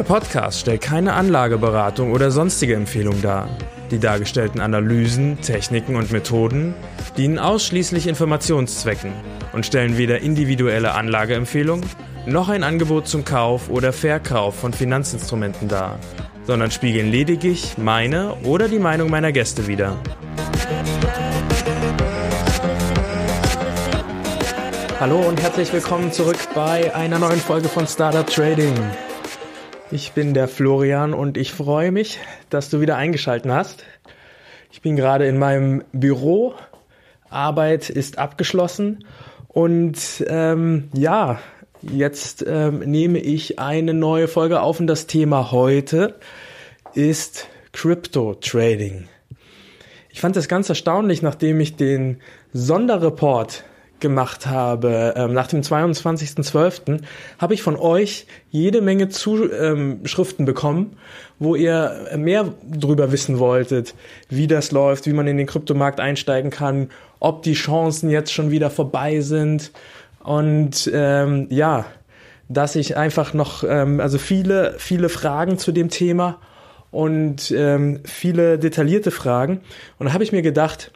Der Podcast stellt keine Anlageberatung oder sonstige Empfehlung dar. Die dargestellten Analysen, Techniken und Methoden dienen ausschließlich Informationszwecken und stellen weder individuelle Anlageempfehlungen noch ein Angebot zum Kauf oder Verkauf von Finanzinstrumenten dar, sondern spiegeln lediglich meine oder die Meinung meiner Gäste wider. Hallo und herzlich willkommen zurück bei einer neuen Folge von Startup Trading. Ich bin der Florian und ich freue mich, dass du wieder eingeschalten hast. Ich bin gerade in meinem Büro. Arbeit ist abgeschlossen und ähm, ja, jetzt ähm, nehme ich eine neue Folge auf und das Thema heute ist Crypto Trading. Ich fand das ganz erstaunlich, nachdem ich den Sonderreport gemacht habe, ähm, nach dem 22.12., habe ich von euch jede Menge Zuschriften bekommen, wo ihr mehr drüber wissen wolltet, wie das läuft, wie man in den Kryptomarkt einsteigen kann, ob die Chancen jetzt schon wieder vorbei sind. Und ähm, ja, dass ich einfach noch, ähm, also viele, viele Fragen zu dem Thema und ähm, viele detaillierte Fragen. Und da habe ich mir gedacht,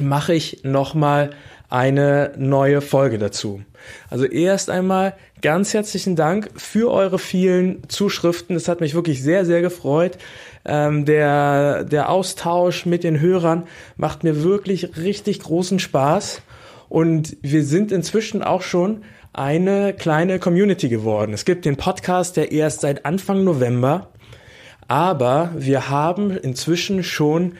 mache ich nochmal eine neue Folge dazu. Also erst einmal ganz herzlichen Dank für eure vielen Zuschriften. Es hat mich wirklich sehr, sehr gefreut. Ähm, der, der Austausch mit den Hörern macht mir wirklich richtig großen Spaß. Und wir sind inzwischen auch schon eine kleine Community geworden. Es gibt den Podcast, der erst seit Anfang November, aber wir haben inzwischen schon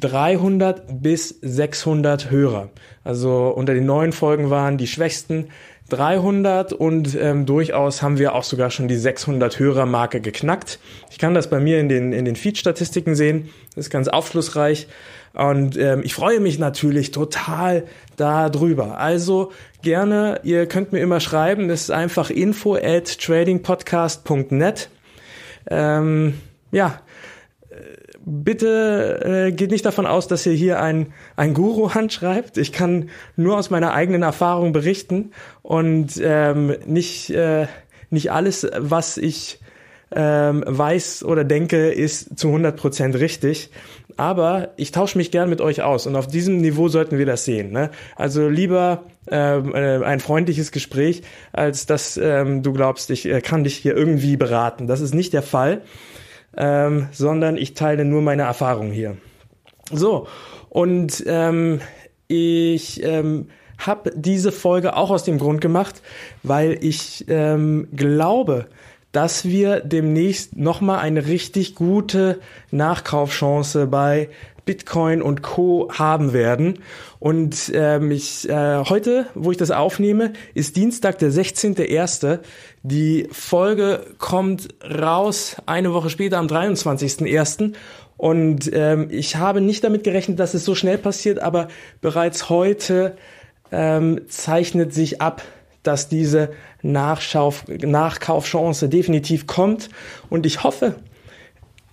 300 bis 600 Hörer. Also unter den neuen Folgen waren die schwächsten 300 und ähm, durchaus haben wir auch sogar schon die 600 Hörermarke geknackt. Ich kann das bei mir in den, in den Feed-Statistiken sehen. Das ist ganz aufschlussreich. Und ähm, ich freue mich natürlich total darüber. Also gerne, ihr könnt mir immer schreiben. Das ist einfach info at tradingpodcast.net. Ähm, ja, bitte äh, geht nicht davon aus, dass ihr hier ein, ein Guru handschreibt. Ich kann nur aus meiner eigenen Erfahrung berichten und ähm, nicht, äh, nicht alles, was ich ähm, weiß oder denke, ist zu 100 Prozent richtig. Aber ich tausche mich gern mit euch aus und auf diesem Niveau sollten wir das sehen. Ne? Also lieber ähm, äh, ein freundliches Gespräch, als dass ähm, du glaubst, ich äh, kann dich hier irgendwie beraten. Das ist nicht der Fall ähm, sondern ich teile nur meine Erfahrungen hier. So, und ähm, ich ähm, habe diese Folge auch aus dem Grund gemacht, weil ich ähm, glaube, dass wir demnächst nochmal eine richtig gute Nachkaufchance bei Bitcoin und Co. haben werden. Und ähm, ich, äh, heute, wo ich das aufnehme, ist Dienstag, der 16.01. Die Folge kommt raus eine Woche später am 23.01. Und ähm, ich habe nicht damit gerechnet, dass es so schnell passiert, aber bereits heute ähm, zeichnet sich ab, dass diese Nachschauf Nachkaufchance definitiv kommt. Und ich hoffe,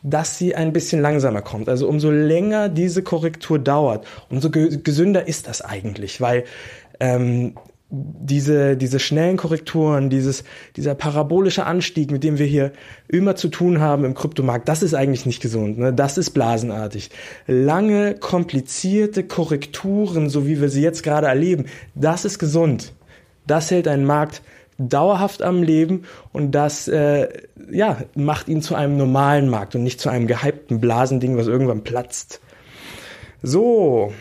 dass sie ein bisschen langsamer kommt. Also umso länger diese Korrektur dauert, umso gesünder ist das eigentlich, weil ähm, diese, diese schnellen Korrekturen, dieses, dieser parabolische Anstieg, mit dem wir hier immer zu tun haben im Kryptomarkt, das ist eigentlich nicht gesund. Ne? Das ist blasenartig. Lange, komplizierte Korrekturen, so wie wir sie jetzt gerade erleben, das ist gesund. Das hält einen Markt dauerhaft am Leben und das äh, ja, macht ihn zu einem normalen Markt und nicht zu einem gehypten Blasending, was irgendwann platzt. So,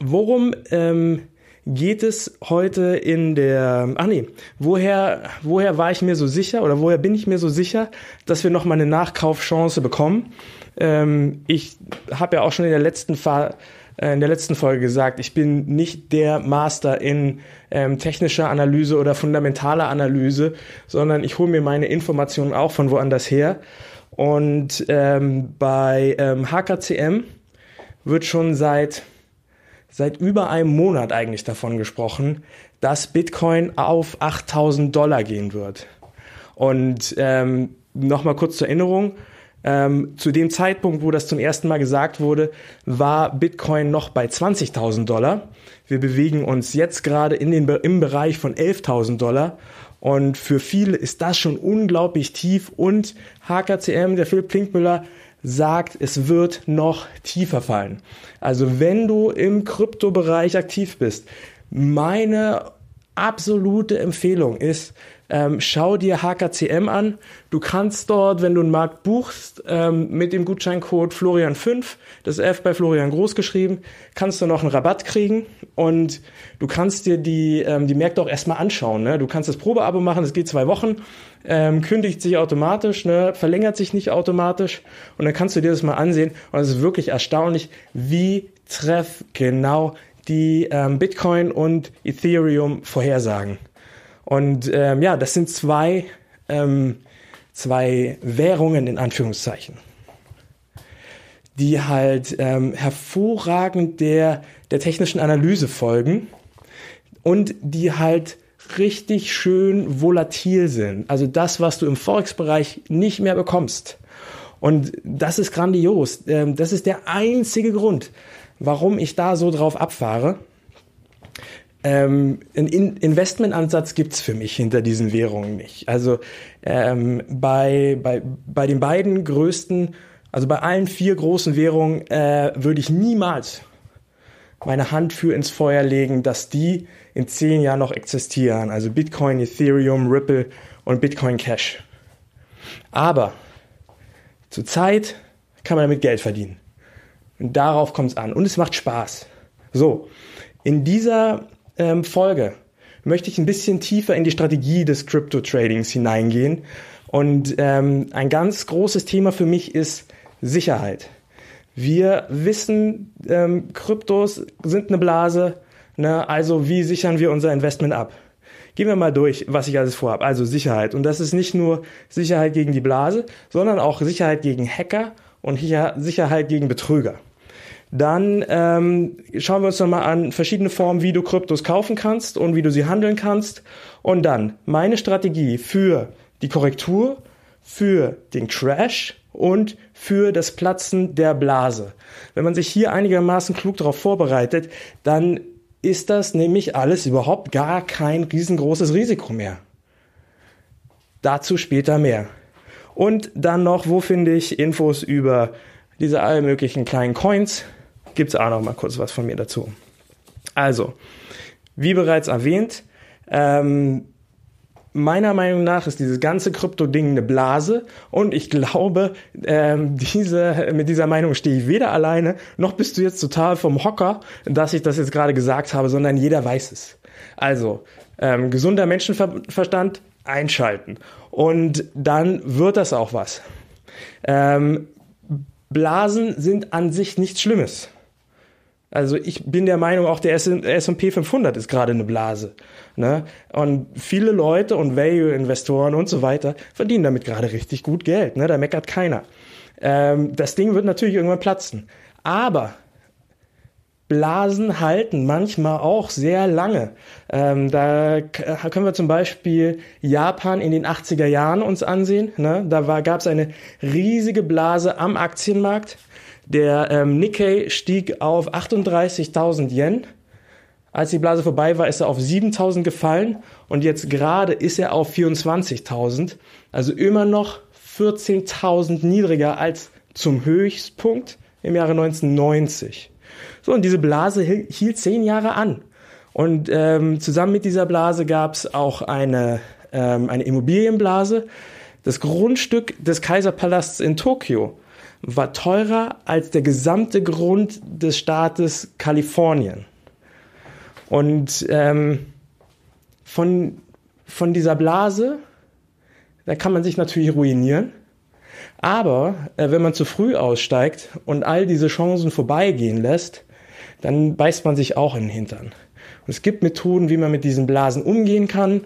worum ähm, geht es heute in der, ach nee, woher, woher war ich mir so sicher oder woher bin ich mir so sicher, dass wir noch mal eine Nachkaufchance bekommen? Ähm, ich habe ja auch schon in der letzten äh, in der letzten Folge gesagt, ich bin nicht der Master in ähm, technischer Analyse oder fundamentaler Analyse, sondern ich hole mir meine Informationen auch von woanders her. Und ähm, bei ähm, HKCM wird schon seit seit über einem Monat eigentlich davon gesprochen, dass Bitcoin auf 8000 Dollar gehen wird. Und ähm, nochmal kurz zur Erinnerung, ähm, zu dem Zeitpunkt, wo das zum ersten Mal gesagt wurde, war Bitcoin noch bei 20.000 Dollar. Wir bewegen uns jetzt gerade in den, im Bereich von 11.000 Dollar. Und für viele ist das schon unglaublich tief. Und HKCM, der Philipp Klinkmüller, sagt, es wird noch tiefer fallen. Also wenn du im Kryptobereich aktiv bist, meine absolute Empfehlung ist, ähm, schau dir HKCM an. Du kannst dort, wenn du einen Markt buchst, ähm, mit dem Gutscheincode Florian5, das F bei Florian groß geschrieben, kannst du noch einen Rabatt kriegen und du kannst dir die, ähm, die Märkte auch erstmal anschauen. Ne? Du kannst das Probeabo machen, das geht zwei Wochen, ähm, kündigt sich automatisch, ne? verlängert sich nicht automatisch und dann kannst du dir das mal ansehen und es ist wirklich erstaunlich, wie treff genau die ähm, Bitcoin und Ethereum vorhersagen. Und ähm, ja, das sind zwei, ähm, zwei Währungen in Anführungszeichen, die halt ähm, hervorragend der, der technischen Analyse folgen und die halt richtig schön volatil sind. Also das, was du im Forex-Bereich nicht mehr bekommst. Und das ist grandios. Ähm, das ist der einzige Grund, warum ich da so drauf abfahre. Ähm, ein In Investmentansatz gibt's für mich hinter diesen Währungen nicht. Also ähm, bei, bei, bei den beiden größten, also bei allen vier großen Währungen äh, würde ich niemals meine Hand für ins Feuer legen, dass die in zehn Jahren noch existieren. Also Bitcoin, Ethereum, Ripple und Bitcoin Cash. Aber zurzeit kann man damit Geld verdienen. Und darauf kommt es an. Und es macht Spaß. So, in dieser ähm, Folge möchte ich ein bisschen tiefer in die Strategie des Crypto-Tradings hineingehen. Und ähm, ein ganz großes Thema für mich ist Sicherheit. Wir wissen, ähm, Kryptos sind eine Blase, ne? also wie sichern wir unser Investment ab? Gehen wir mal durch, was ich alles vorhabe. Also Sicherheit. Und das ist nicht nur Sicherheit gegen die Blase, sondern auch Sicherheit gegen Hacker und Sicherheit gegen Betrüger. Dann ähm, schauen wir uns nochmal an verschiedene Formen, wie du Kryptos kaufen kannst und wie du sie handeln kannst. Und dann meine Strategie für die Korrektur, für den Crash und für das Platzen der Blase. Wenn man sich hier einigermaßen klug darauf vorbereitet, dann ist das nämlich alles überhaupt gar kein riesengroßes Risiko mehr. Dazu später mehr. Und dann noch, wo finde ich Infos über diese all möglichen kleinen Coins, gibt es auch noch mal kurz was von mir dazu. Also, wie bereits erwähnt, ähm, meiner Meinung nach ist dieses ganze Krypto-Ding eine Blase und ich glaube, ähm, diese, mit dieser Meinung stehe ich weder alleine, noch bist du jetzt total vom Hocker, dass ich das jetzt gerade gesagt habe, sondern jeder weiß es. Also, ähm, gesunder Menschenverstand einschalten und dann wird das auch was. Ähm, Blasen sind an sich nichts Schlimmes. Also ich bin der Meinung, auch der S&P 500 ist gerade eine Blase. Ne? Und viele Leute und Value-Investoren und so weiter verdienen damit gerade richtig gut Geld. Ne? Da meckert keiner. Ähm, das Ding wird natürlich irgendwann platzen. Aber Blasen halten manchmal auch sehr lange. Ähm, da können wir zum Beispiel Japan in den 80er Jahren uns ansehen. Ne? Da gab es eine riesige Blase am Aktienmarkt. Der ähm, Nikkei stieg auf 38.000 Yen. Als die Blase vorbei war, ist er auf 7.000 gefallen und jetzt gerade ist er auf 24.000. Also immer noch 14.000 niedriger als zum Höchstpunkt im Jahre 1990. So, und diese Blase hielt zehn Jahre an. Und ähm, zusammen mit dieser Blase gab es auch eine, ähm, eine Immobilienblase. Das Grundstück des Kaiserpalasts in Tokio war teurer als der gesamte Grund des Staates Kalifornien. Und ähm, von, von dieser Blase, da kann man sich natürlich ruinieren. Aber äh, wenn man zu früh aussteigt und all diese Chancen vorbeigehen lässt, dann beißt man sich auch in den Hintern. Und es gibt Methoden, wie man mit diesen Blasen umgehen kann.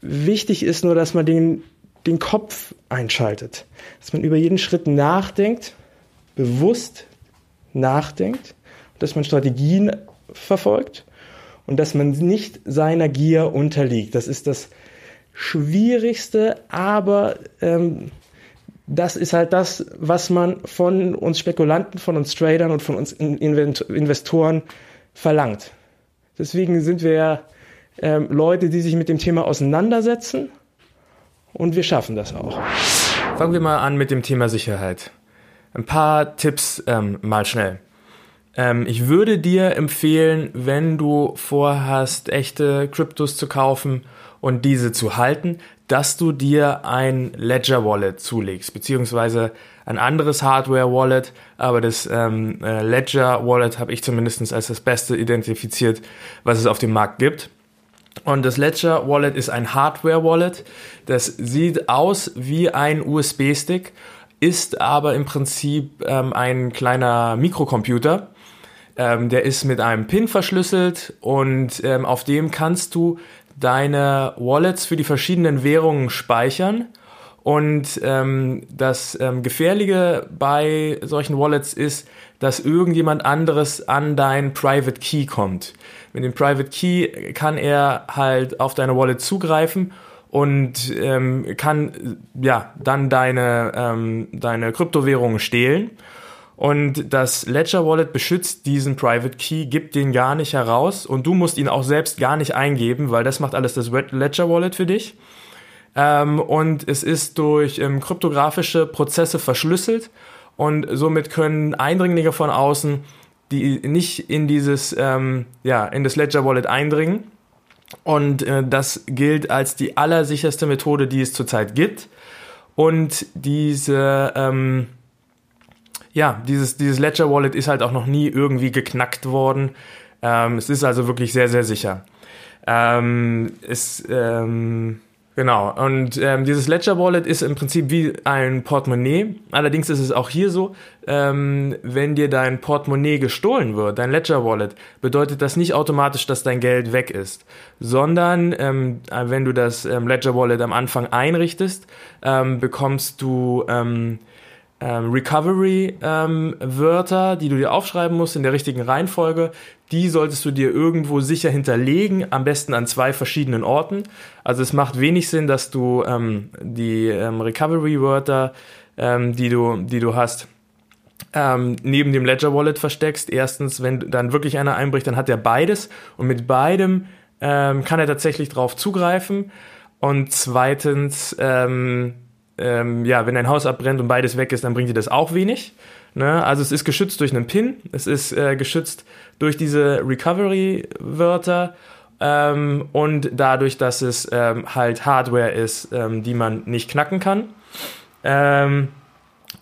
Wichtig ist nur, dass man den, den Kopf einschaltet, dass man über jeden Schritt nachdenkt, bewusst nachdenkt, dass man Strategien verfolgt und dass man nicht seiner Gier unterliegt. Das ist das Schwierigste, aber ähm, das ist halt das, was man von uns Spekulanten, von uns Tradern und von uns Investoren verlangt. Deswegen sind wir ähm, Leute, die sich mit dem Thema auseinandersetzen und wir schaffen das auch. Fangen wir mal an mit dem Thema Sicherheit. Ein paar Tipps ähm, mal schnell. Ähm, ich würde dir empfehlen, wenn du vorhast, echte Kryptos zu kaufen und diese zu halten, dass du dir ein Ledger Wallet zulegst, beziehungsweise ein anderes Hardware Wallet, aber das ähm, äh, Ledger Wallet habe ich zumindest als das Beste identifiziert, was es auf dem Markt gibt. Und das Ledger Wallet ist ein Hardware Wallet. Das sieht aus wie ein USB-Stick, ist aber im Prinzip ähm, ein kleiner Mikrocomputer. Ähm, der ist mit einem PIN verschlüsselt und ähm, auf dem kannst du deine Wallets für die verschiedenen Währungen speichern. Und ähm, das ähm, Gefährliche bei solchen Wallets ist, dass irgendjemand anderes an dein Private Key kommt. Mit dem Private Key kann er halt auf deine Wallet zugreifen und ähm, kann ja dann deine ähm, deine Kryptowährungen stehlen. Und das Ledger Wallet beschützt diesen Private Key, gibt den gar nicht heraus und du musst ihn auch selbst gar nicht eingeben, weil das macht alles das Ledger Wallet für dich. Ähm, und es ist durch ähm, kryptografische Prozesse verschlüsselt und somit können Eindringlinge von außen, die nicht in dieses, ähm, ja, in das Ledger Wallet eindringen. Und äh, das gilt als die allersicherste Methode, die es zurzeit gibt. Und diese, ähm, ja, dieses, dieses Ledger Wallet ist halt auch noch nie irgendwie geknackt worden. Ähm, es ist also wirklich sehr, sehr sicher. Ähm, es, ähm, genau. Und ähm, dieses Ledger Wallet ist im Prinzip wie ein Portemonnaie. Allerdings ist es auch hier so, ähm, wenn dir dein Portemonnaie gestohlen wird, dein Ledger Wallet, bedeutet das nicht automatisch, dass dein Geld weg ist, sondern ähm, wenn du das ähm, Ledger Wallet am Anfang einrichtest, ähm, bekommst du ähm, ähm, Recovery-Wörter, ähm, die du dir aufschreiben musst in der richtigen Reihenfolge. Die solltest du dir irgendwo sicher hinterlegen, am besten an zwei verschiedenen Orten. Also es macht wenig Sinn, dass du ähm, die ähm, Recovery-Wörter, ähm, die, du, die du hast, ähm, neben dem Ledger Wallet versteckst. Erstens, wenn dann wirklich einer einbricht, dann hat er beides und mit beidem kann er tatsächlich drauf zugreifen. Und zweitens, ähm, ähm, ja, wenn dein Haus abbrennt und beides weg ist, dann bringt dir das auch wenig. Ne? Also es ist geschützt durch einen PIN, es ist äh, geschützt durch diese Recovery-Wörter ähm, und dadurch, dass es ähm, halt Hardware ist, ähm, die man nicht knacken kann. Ähm,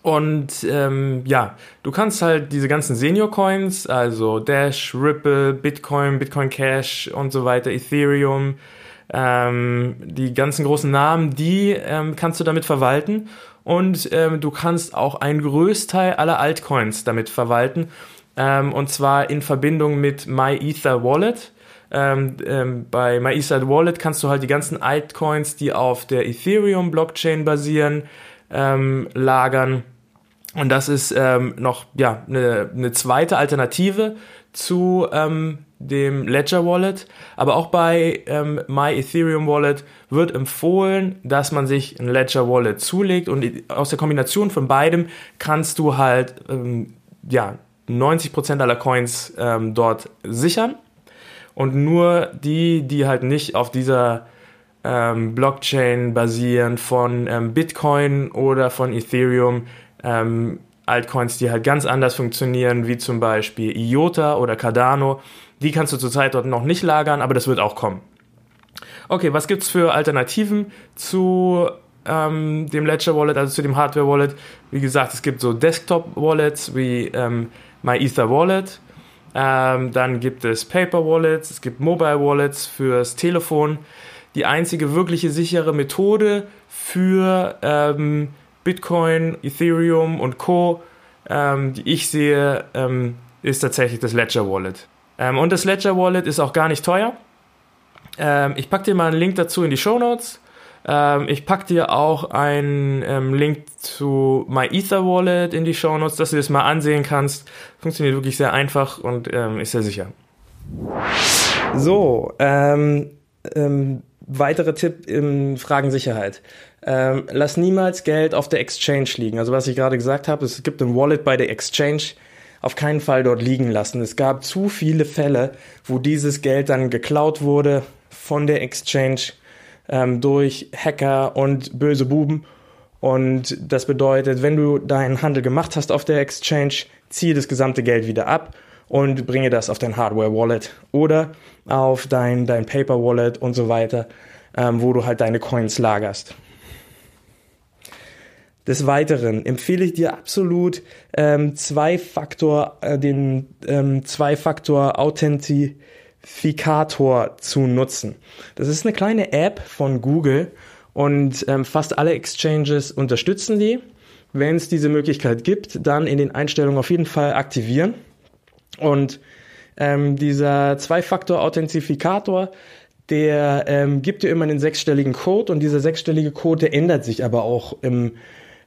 und ähm, ja, du kannst halt diese ganzen Senior-Coins, also Dash, Ripple, Bitcoin, Bitcoin Cash und so weiter, Ethereum, ähm, die ganzen großen Namen, die ähm, kannst du damit verwalten und ähm, du kannst auch einen Größteil aller Altcoins damit verwalten ähm, und zwar in Verbindung mit MyEther Wallet. Ähm, ähm, bei MyEther Wallet kannst du halt die ganzen Altcoins, die auf der Ethereum Blockchain basieren, lagern. Und das ist noch ja eine, eine zweite Alternative zu ähm, dem Ledger Wallet, aber auch bei ähm, My Ethereum Wallet wird empfohlen, dass man sich ein Ledger Wallet zulegt. Und aus der Kombination von beidem kannst du halt ähm, ja 90% aller Coins ähm, dort sichern. Und nur die, die halt nicht auf dieser ähm, Blockchain basieren von ähm, Bitcoin oder von Ethereum, ähm, Altcoins, die halt ganz anders funktionieren, wie zum Beispiel IOTA oder Cardano, die kannst du zurzeit dort noch nicht lagern, aber das wird auch kommen. Okay, was gibt's für Alternativen zu ähm, dem Ledger Wallet, also zu dem Hardware Wallet? Wie gesagt, es gibt so Desktop Wallets wie ähm, MyEther Wallet. Ähm, dann gibt es Paper Wallets, es gibt Mobile Wallets fürs Telefon. Die einzige wirkliche sichere Methode für ähm, Bitcoin, Ethereum und Co., ähm, die ich sehe, ähm, ist tatsächlich das Ledger Wallet. Ähm, und das Ledger Wallet ist auch gar nicht teuer. Ähm, ich packe dir mal einen Link dazu in die Show Notes. Ähm, ich packe dir auch einen ähm, Link zu My Ether Wallet in die Show Notes, dass du das mal ansehen kannst. Funktioniert wirklich sehr einfach und ähm, ist sehr sicher. So, ähm, ähm, weitere Tipp in Fragen Sicherheit. Ähm, lass niemals Geld auf der Exchange liegen. Also was ich gerade gesagt habe, es gibt ein Wallet bei der Exchange. Auf keinen Fall dort liegen lassen. Es gab zu viele Fälle, wo dieses Geld dann geklaut wurde von der Exchange ähm, durch Hacker und böse Buben. Und das bedeutet, wenn du deinen Handel gemacht hast auf der Exchange, ziehe das gesamte Geld wieder ab und bringe das auf dein Hardware-Wallet oder auf dein, dein Paper-Wallet und so weiter, ähm, wo du halt deine Coins lagerst. Des Weiteren empfehle ich dir absolut ähm, Zwei-Faktor, äh, den ähm, Zwei-Faktor-Authentifikator zu nutzen. Das ist eine kleine App von Google und ähm, fast alle Exchanges unterstützen die. Wenn es diese Möglichkeit gibt, dann in den Einstellungen auf jeden Fall aktivieren. Und ähm, dieser Zwei-Faktor-Authentifikator, der ähm, gibt dir immer einen sechsstelligen Code und dieser sechsstellige Code, der ändert sich aber auch im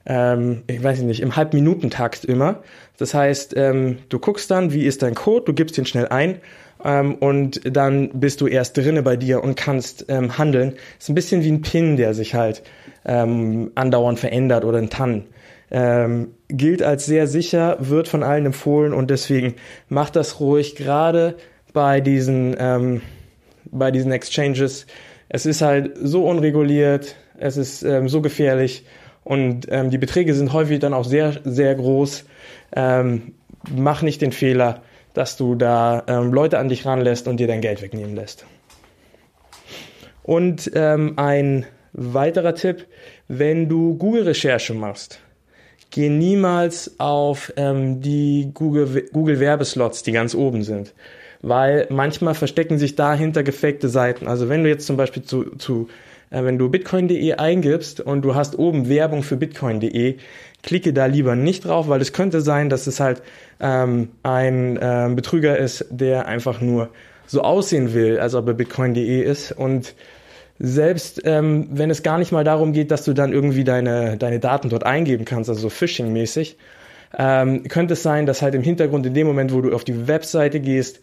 ähm, ich weiß nicht, im Halbminutentakt immer. Das heißt, ähm, du guckst dann, wie ist dein Code, du gibst ihn schnell ein ähm, und dann bist du erst drinne bei dir und kannst ähm, handeln. Ist ein bisschen wie ein Pin, der sich halt ähm, andauernd verändert oder ein TAN. Ähm, gilt als sehr sicher, wird von allen empfohlen und deswegen macht das ruhig, gerade bei diesen, ähm, bei diesen Exchanges. Es ist halt so unreguliert, es ist ähm, so gefährlich und ähm, die Beträge sind häufig dann auch sehr, sehr groß. Ähm, mach nicht den Fehler, dass du da ähm, Leute an dich ranlässt und dir dein Geld wegnehmen lässt. Und ähm, ein weiterer Tipp, wenn du Google-Recherche machst, geh niemals auf ähm, die Google-Werbeslots, Google die ganz oben sind. Weil manchmal verstecken sich dahinter gefakte Seiten. Also wenn du jetzt zum Beispiel zu, zu wenn du bitcoin.de eingibst und du hast oben Werbung für bitcoin.de, klicke da lieber nicht drauf, weil es könnte sein, dass es halt ähm, ein ähm, Betrüger ist, der einfach nur so aussehen will, als ob er bitcoin.de ist. Und selbst ähm, wenn es gar nicht mal darum geht, dass du dann irgendwie deine, deine Daten dort eingeben kannst, also so Phishing-mäßig, ähm, könnte es sein, dass halt im Hintergrund in dem Moment, wo du auf die Webseite gehst,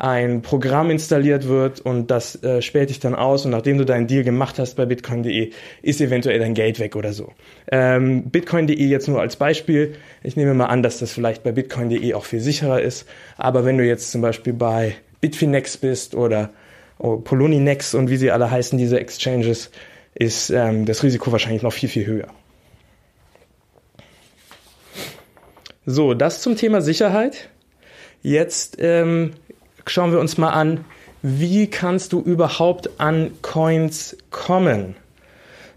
ein Programm installiert wird und das äh, späht dich dann aus und nachdem du deinen Deal gemacht hast bei bitcoin.de, ist eventuell dein Geld weg oder so. Ähm, bitcoin.de jetzt nur als Beispiel. Ich nehme mal an, dass das vielleicht bei bitcoin.de auch viel sicherer ist, aber wenn du jetzt zum Beispiel bei Bitfinex bist oder oh, Poloninex und wie sie alle heißen, diese Exchanges, ist ähm, das Risiko wahrscheinlich noch viel, viel höher. So, das zum Thema Sicherheit. Jetzt ähm, schauen wir uns mal an, wie kannst du überhaupt an Coins kommen?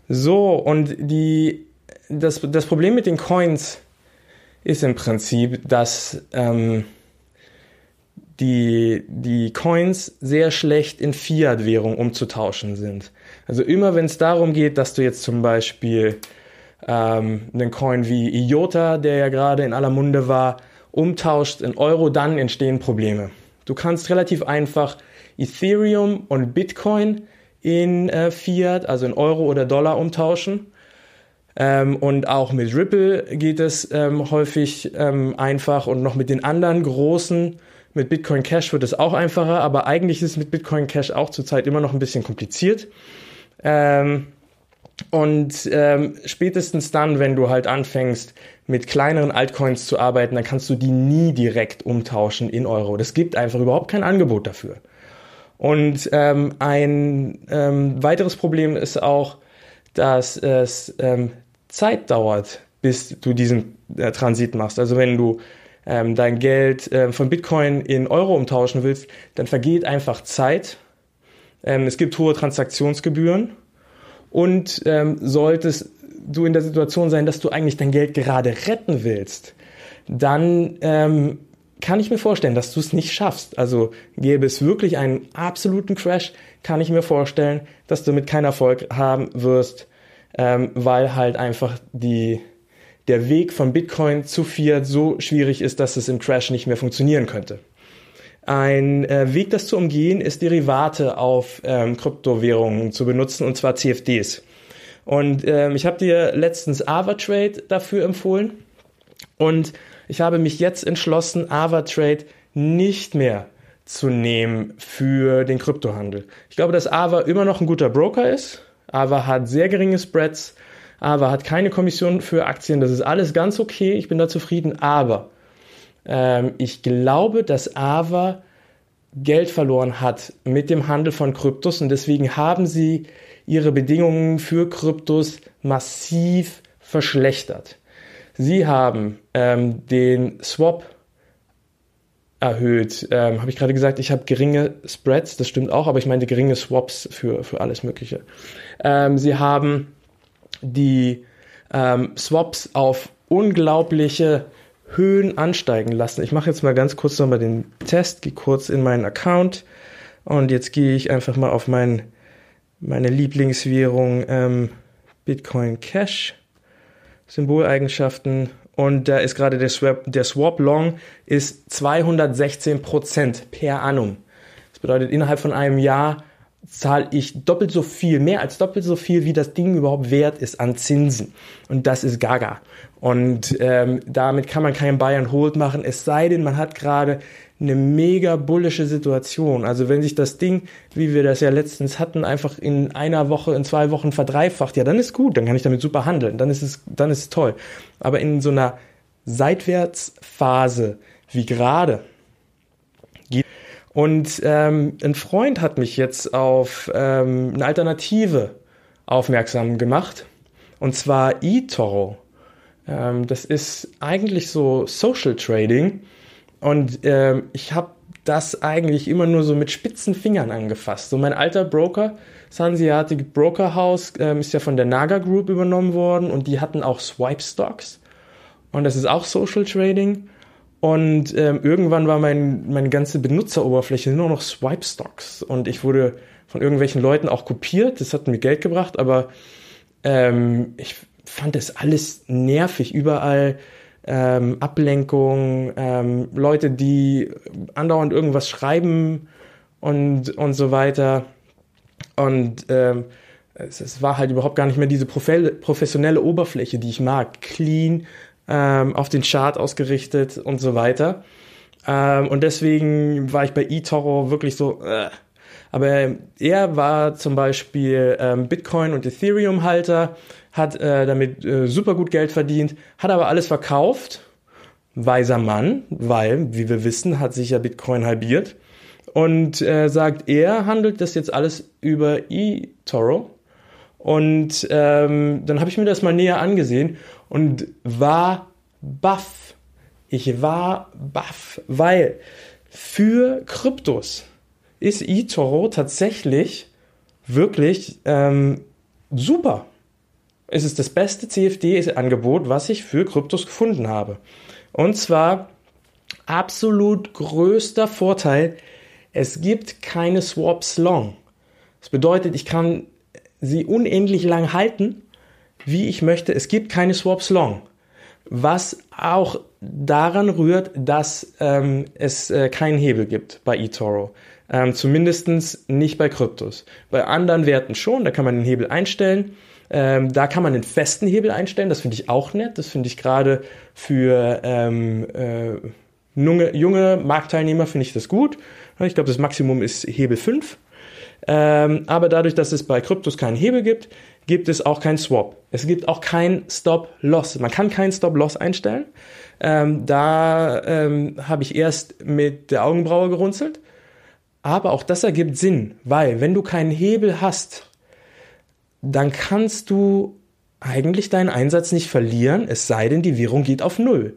So, und die, das, das Problem mit den Coins ist im Prinzip, dass ähm, die, die Coins sehr schlecht in Fiat-Währung umzutauschen sind. Also immer wenn es darum geht, dass du jetzt zum Beispiel ähm, einen Coin wie IOTA, der ja gerade in aller Munde war, umtauscht in Euro, dann entstehen Probleme. Du kannst relativ einfach Ethereum und Bitcoin in äh, Fiat, also in Euro oder Dollar umtauschen. Ähm, und auch mit Ripple geht es ähm, häufig ähm, einfach und noch mit den anderen großen. Mit Bitcoin Cash wird es auch einfacher, aber eigentlich ist es mit Bitcoin Cash auch zurzeit immer noch ein bisschen kompliziert. Ähm, und ähm, spätestens dann, wenn du halt anfängst, mit kleineren Altcoins zu arbeiten, dann kannst du die nie direkt umtauschen in Euro. Das gibt einfach überhaupt kein Angebot dafür. Und ähm, ein ähm, weiteres Problem ist auch, dass es ähm, Zeit dauert, bis du diesen äh, Transit machst. Also wenn du ähm, dein Geld äh, von Bitcoin in Euro umtauschen willst, dann vergeht einfach Zeit. Ähm, es gibt hohe Transaktionsgebühren und ähm, solltest du in der Situation sein, dass du eigentlich dein Geld gerade retten willst, dann ähm, kann ich mir vorstellen, dass du es nicht schaffst. Also gäbe es wirklich einen absoluten Crash, kann ich mir vorstellen, dass du mit keinen Erfolg haben wirst, ähm, weil halt einfach die, der Weg von Bitcoin zu Fiat so schwierig ist, dass es im Crash nicht mehr funktionieren könnte. Ein äh, Weg, das zu umgehen, ist Derivate auf ähm, Kryptowährungen zu benutzen, und zwar CFDs. Und ähm, ich habe dir letztens AvaTrade dafür empfohlen. Und ich habe mich jetzt entschlossen, AvaTrade nicht mehr zu nehmen für den Kryptohandel. Ich glaube, dass Ava immer noch ein guter Broker ist. Ava hat sehr geringe Spreads. Ava hat keine Kommission für Aktien. Das ist alles ganz okay. Ich bin da zufrieden. Aber ähm, ich glaube, dass Ava Geld verloren hat mit dem Handel von Kryptos und deswegen haben sie ihre Bedingungen für Kryptos massiv verschlechtert. Sie haben ähm, den Swap erhöht. Ähm, habe ich gerade gesagt, ich habe geringe Spreads, das stimmt auch, aber ich meine geringe Swaps für, für alles Mögliche. Ähm, sie haben die ähm, Swaps auf unglaubliche Höhen ansteigen lassen. Ich mache jetzt mal ganz kurz nochmal den Test, gehe kurz in meinen Account und jetzt gehe ich einfach mal auf mein, meine Lieblingswährung ähm, Bitcoin Cash, Symboleigenschaften und da ist gerade der Swap, der Swap Long ist 216 Prozent per annum. Das bedeutet, innerhalb von einem Jahr zahle ich doppelt so viel, mehr als doppelt so viel, wie das Ding überhaupt wert ist an Zinsen. Und das ist gaga. Und ähm, damit kann man keinen and Hold machen, es sei denn, man hat gerade eine mega bullische Situation. Also wenn sich das Ding, wie wir das ja letztens hatten, einfach in einer Woche, in zwei Wochen verdreifacht, ja, dann ist gut, dann kann ich damit super handeln, dann ist es, dann ist es toll. Aber in so einer Seitwärtsphase wie gerade, und ähm, ein Freund hat mich jetzt auf ähm, eine Alternative aufmerksam gemacht, und zwar eToro. Ähm, das ist eigentlich so Social Trading und ähm, ich habe das eigentlich immer nur so mit spitzen Fingern angefasst. So mein alter Broker, Sansiatic Broker House, ähm, ist ja von der Naga Group übernommen worden und die hatten auch Swipe Stocks und das ist auch Social Trading. Und ähm, irgendwann war mein, meine ganze Benutzeroberfläche nur noch Swipe Stocks. Und ich wurde von irgendwelchen Leuten auch kopiert. Das hat mir Geld gebracht, aber ähm, ich fand das alles nervig. Überall ähm, Ablenkung, ähm, Leute, die andauernd irgendwas schreiben und, und so weiter. Und ähm, es, es war halt überhaupt gar nicht mehr diese professionelle Oberfläche, die ich mag. Clean, ähm, auf den Chart ausgerichtet und so weiter. Ähm, und deswegen war ich bei eToro wirklich so, äh. aber er war zum Beispiel ähm, Bitcoin und Ethereum Halter, hat äh, damit äh, super gut Geld verdient, hat aber alles verkauft. Weiser Mann, weil, wie wir wissen, hat sich ja Bitcoin halbiert. Und äh, sagt, er handelt das jetzt alles über eToro. Und ähm, dann habe ich mir das mal näher angesehen und war baff. Ich war baff, weil für Kryptos ist eToro tatsächlich wirklich ähm, super. Es ist das beste CFD-Angebot, was ich für Kryptos gefunden habe. Und zwar absolut größter Vorteil, es gibt keine Swaps Long. Das bedeutet, ich kann sie unendlich lang halten wie ich möchte. Es gibt keine Swaps Long. Was auch daran rührt, dass ähm, es äh, keinen Hebel gibt bei eToro. Ähm, Zumindest nicht bei Kryptos. Bei anderen Werten schon, da kann man den Hebel einstellen. Ähm, da kann man einen festen Hebel einstellen, das finde ich auch nett. Das finde ich gerade für ähm, äh, junge, junge Marktteilnehmer finde ich das gut. Ich glaube, das Maximum ist Hebel 5. Ähm, aber dadurch, dass es bei Kryptos keinen Hebel gibt, gibt es auch keinen Swap. Es gibt auch kein Stop-Loss. Man kann keinen Stop-Loss einstellen. Ähm, da ähm, habe ich erst mit der Augenbraue gerunzelt. Aber auch das ergibt Sinn, weil wenn du keinen Hebel hast, dann kannst du eigentlich deinen Einsatz nicht verlieren, es sei denn, die Währung geht auf Null.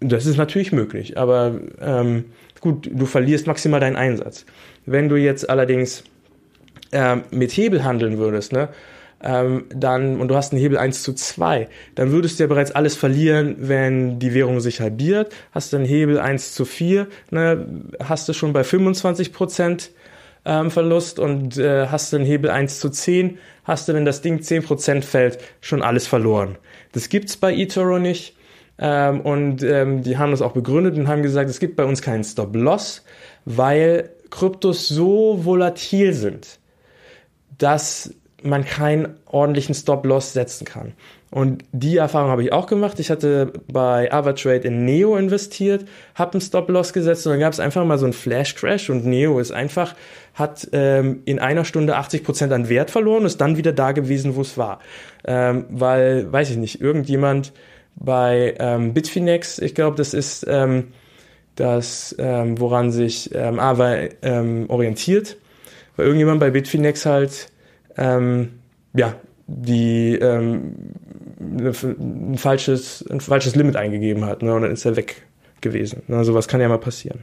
Das ist natürlich möglich, aber ähm, gut, du verlierst maximal deinen Einsatz. Wenn du jetzt allerdings ähm, mit Hebel handeln würdest, ne, ähm, dann, und du hast einen Hebel 1 zu 2, dann würdest du ja bereits alles verlieren, wenn die Währung sich halbiert. Hast du einen Hebel 1 zu 4, ne, hast du schon bei 25 Prozent ähm, Verlust und äh, hast du einen Hebel 1 zu 10, hast du, wenn das Ding 10% fällt, schon alles verloren. Das gibt's bei eToro nicht. Ähm, und ähm, die haben das auch begründet und haben gesagt, es gibt bei uns keinen Stop-Loss, weil Kryptos so volatil sind, dass man keinen ordentlichen Stop-Loss setzen kann. Und die Erfahrung habe ich auch gemacht. Ich hatte bei Avatrade in Neo investiert, habe einen Stop-Loss gesetzt und dann gab es einfach mal so einen Flash-Crash und Neo ist einfach, hat ähm, in einer Stunde 80 Prozent an Wert verloren und ist dann wieder da gewesen, wo es war. Ähm, weil, weiß ich nicht, irgendjemand bei ähm, Bitfinex, ich glaube, das ist ähm, das, ähm, woran sich ähm, Ava ähm, orientiert, weil irgendjemand bei Bitfinex halt ähm, ja, die ähm, ein falsches, ein falsches Limit eingegeben hat, ne, und dann ist er weg gewesen. Ne, sowas kann ja mal passieren.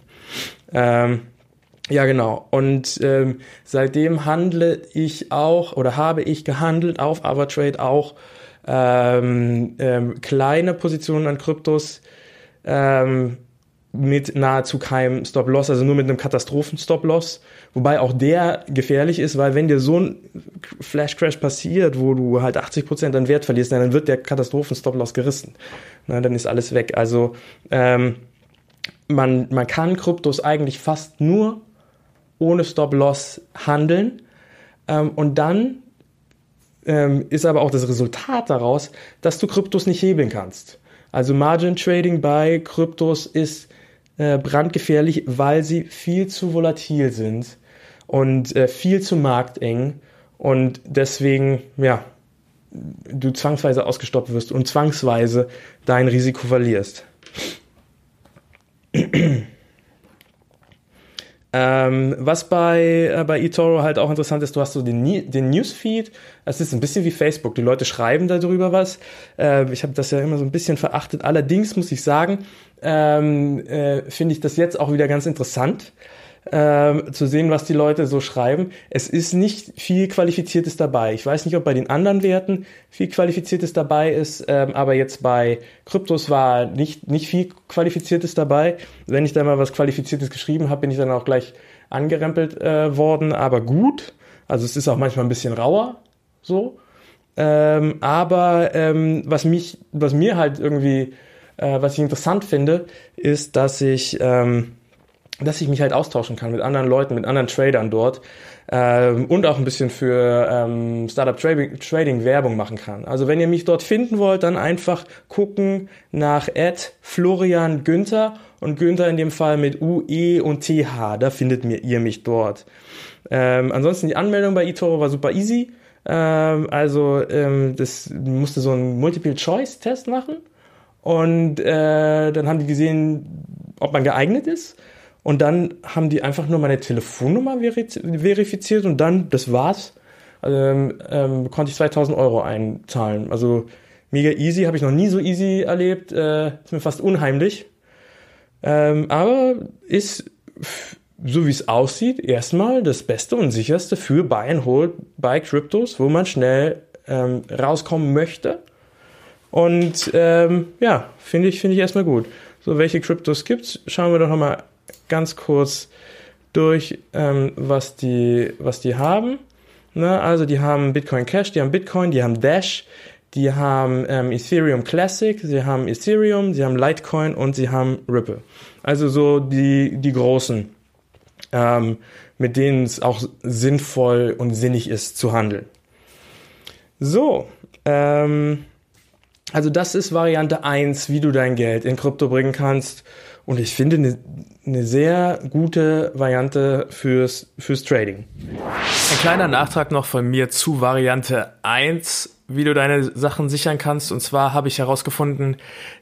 Ja, genau. Und ähm, seitdem handle ich auch oder habe ich gehandelt auf Avatrade auch ähm, ähm, kleine Positionen an Kryptos ähm, mit nahezu keinem Stop-Loss, also nur mit einem Katastrophen-Stop-Loss. Wobei auch der gefährlich ist, weil wenn dir so ein Flash-Crash passiert, wo du halt 80% an Wert verlierst, dann wird der Katastrophen-Stop-Loss gerissen. Na, dann ist alles weg. Also ähm, man, man kann Kryptos eigentlich fast nur ohne Stop-Loss handeln. Ähm, und dann ähm, ist aber auch das Resultat daraus, dass du Kryptos nicht hebeln kannst. Also Margin Trading bei Kryptos ist äh, brandgefährlich, weil sie viel zu volatil sind und äh, viel zu markteng und deswegen, ja, du zwangsweise ausgestoppt wirst und zwangsweise dein Risiko verlierst. Ähm, was bei, äh, bei eToro halt auch interessant ist, du hast so den, den Newsfeed. Es ist ein bisschen wie Facebook. Die Leute schreiben darüber was. Äh, ich habe das ja immer so ein bisschen verachtet. Allerdings muss ich sagen, ähm, äh, finde ich das jetzt auch wieder ganz interessant ähm, zu sehen, was die Leute so schreiben. Es ist nicht viel Qualifiziertes dabei. Ich weiß nicht, ob bei den anderen Werten viel Qualifiziertes dabei ist, ähm, aber jetzt bei Kryptos war nicht, nicht viel Qualifiziertes dabei. Wenn ich da mal was Qualifiziertes geschrieben habe, bin ich dann auch gleich angerempelt äh, worden, aber gut. Also es ist auch manchmal ein bisschen rauer, so. Ähm, aber ähm, was mich, was mir halt irgendwie, äh, was ich interessant finde, ist, dass ich ähm, dass ich mich halt austauschen kann mit anderen Leuten, mit anderen Tradern dort ähm, und auch ein bisschen für ähm, Startup Trading, Trading Werbung machen kann. Also wenn ihr mich dort finden wollt, dann einfach gucken nach Ed Florian Günther und Günther in dem Fall mit U, E und TH. Da findet ihr mich dort. Ähm, ansonsten die Anmeldung bei eToro war super easy. Ähm, also ähm, das musste so einen Multiple-Choice-Test machen und äh, dann haben die gesehen, ob man geeignet ist. Und dann haben die einfach nur meine Telefonnummer verifiziert und dann, das war's, ähm, ähm, konnte ich 2000 Euro einzahlen. Also mega easy, habe ich noch nie so easy erlebt, äh, ist mir fast unheimlich. Ähm, aber ist, so wie es aussieht, erstmal das Beste und sicherste für Buy and Hold bei Cryptos, wo man schnell ähm, rauskommen möchte. Und ähm, ja, finde ich, finde ich erstmal gut. So, welche Cryptos gibt's? Schauen wir doch nochmal ganz kurz durch, ähm, was, die, was die haben. Ne? Also die haben Bitcoin Cash, die haben Bitcoin, die haben Dash, die haben ähm, Ethereum Classic, sie haben Ethereum, sie haben Litecoin und sie haben Ripple. Also so die, die großen, ähm, mit denen es auch sinnvoll und sinnig ist zu handeln. So, ähm, also das ist Variante 1, wie du dein Geld in Krypto bringen kannst. Und ich finde eine, eine sehr gute Variante fürs, fürs Trading. Ein kleiner Nachtrag noch von mir zu Variante 1, wie du deine Sachen sichern kannst. Und zwar habe ich herausgefunden,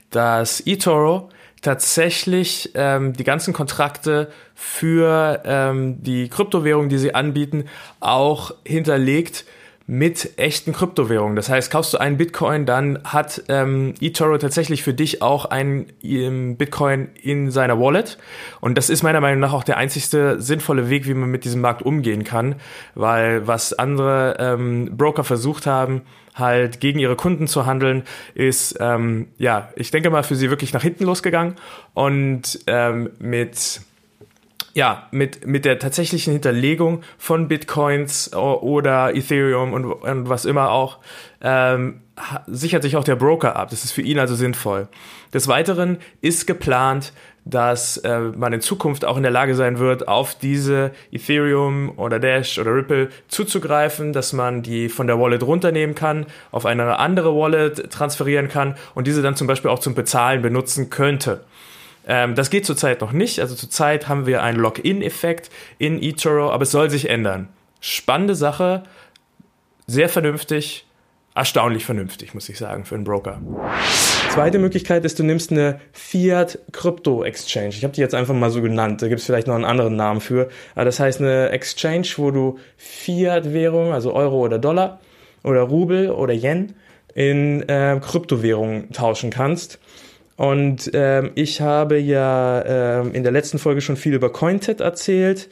dass eToro tatsächlich ähm, die ganzen Kontrakte für ähm, die Kryptowährung, die sie anbieten, auch hinterlegt mit echten Kryptowährungen. Das heißt, kaufst du einen Bitcoin, dann hat ähm, eToro tatsächlich für dich auch einen ähm, Bitcoin in seiner Wallet. Und das ist meiner Meinung nach auch der einzigste sinnvolle Weg, wie man mit diesem Markt umgehen kann, weil was andere ähm, Broker versucht haben, halt gegen ihre Kunden zu handeln, ist, ähm, ja, ich denke mal, für sie wirklich nach hinten losgegangen. Und ähm, mit ja, mit, mit der tatsächlichen Hinterlegung von Bitcoins oder Ethereum und, und was immer auch, ähm, sichert sich auch der Broker ab. Das ist für ihn also sinnvoll. Des Weiteren ist geplant, dass äh, man in Zukunft auch in der Lage sein wird, auf diese Ethereum oder Dash oder Ripple zuzugreifen, dass man die von der Wallet runternehmen kann, auf eine andere Wallet transferieren kann und diese dann zum Beispiel auch zum Bezahlen benutzen könnte. Ähm, das geht zurzeit noch nicht. Also zurzeit haben wir einen Login-Effekt in eToro, aber es soll sich ändern. Spannende Sache, sehr vernünftig erstaunlich vernünftig, muss ich sagen, für einen Broker. Zweite Möglichkeit ist, du nimmst eine Fiat Crypto Exchange. Ich habe die jetzt einfach mal so genannt. Da gibt es vielleicht noch einen anderen Namen für. Aber das heißt eine Exchange, wo du Fiat-Währung, also Euro oder Dollar oder Rubel oder Yen, in äh, Kryptowährungen tauschen kannst. Und ähm, ich habe ja ähm, in der letzten Folge schon viel über Cointet erzählt.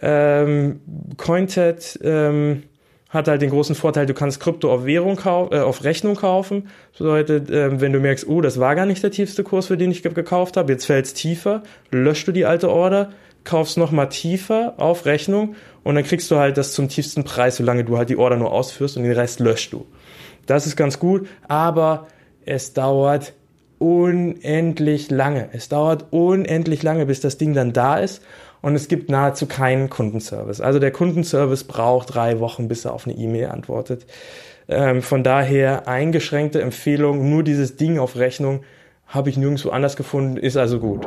Ähm, Cointet ähm, hat halt den großen Vorteil, du kannst Krypto auf Währung äh, auf Rechnung kaufen. Das bedeutet, äh, wenn du merkst, oh, das war gar nicht der tiefste Kurs, für den ich gekauft habe, jetzt fällt es tiefer, löschst du die alte Order, kaufst nochmal tiefer auf Rechnung und dann kriegst du halt das zum tiefsten Preis, solange du halt die Order nur ausführst und den Rest löschst du. Das ist ganz gut, aber es dauert unendlich lange. Es dauert unendlich lange, bis das Ding dann da ist und es gibt nahezu keinen Kundenservice. Also der Kundenservice braucht drei Wochen, bis er auf eine E-Mail antwortet. Ähm, von daher eingeschränkte Empfehlung, nur dieses Ding auf Rechnung habe ich nirgendwo anders gefunden, ist also gut.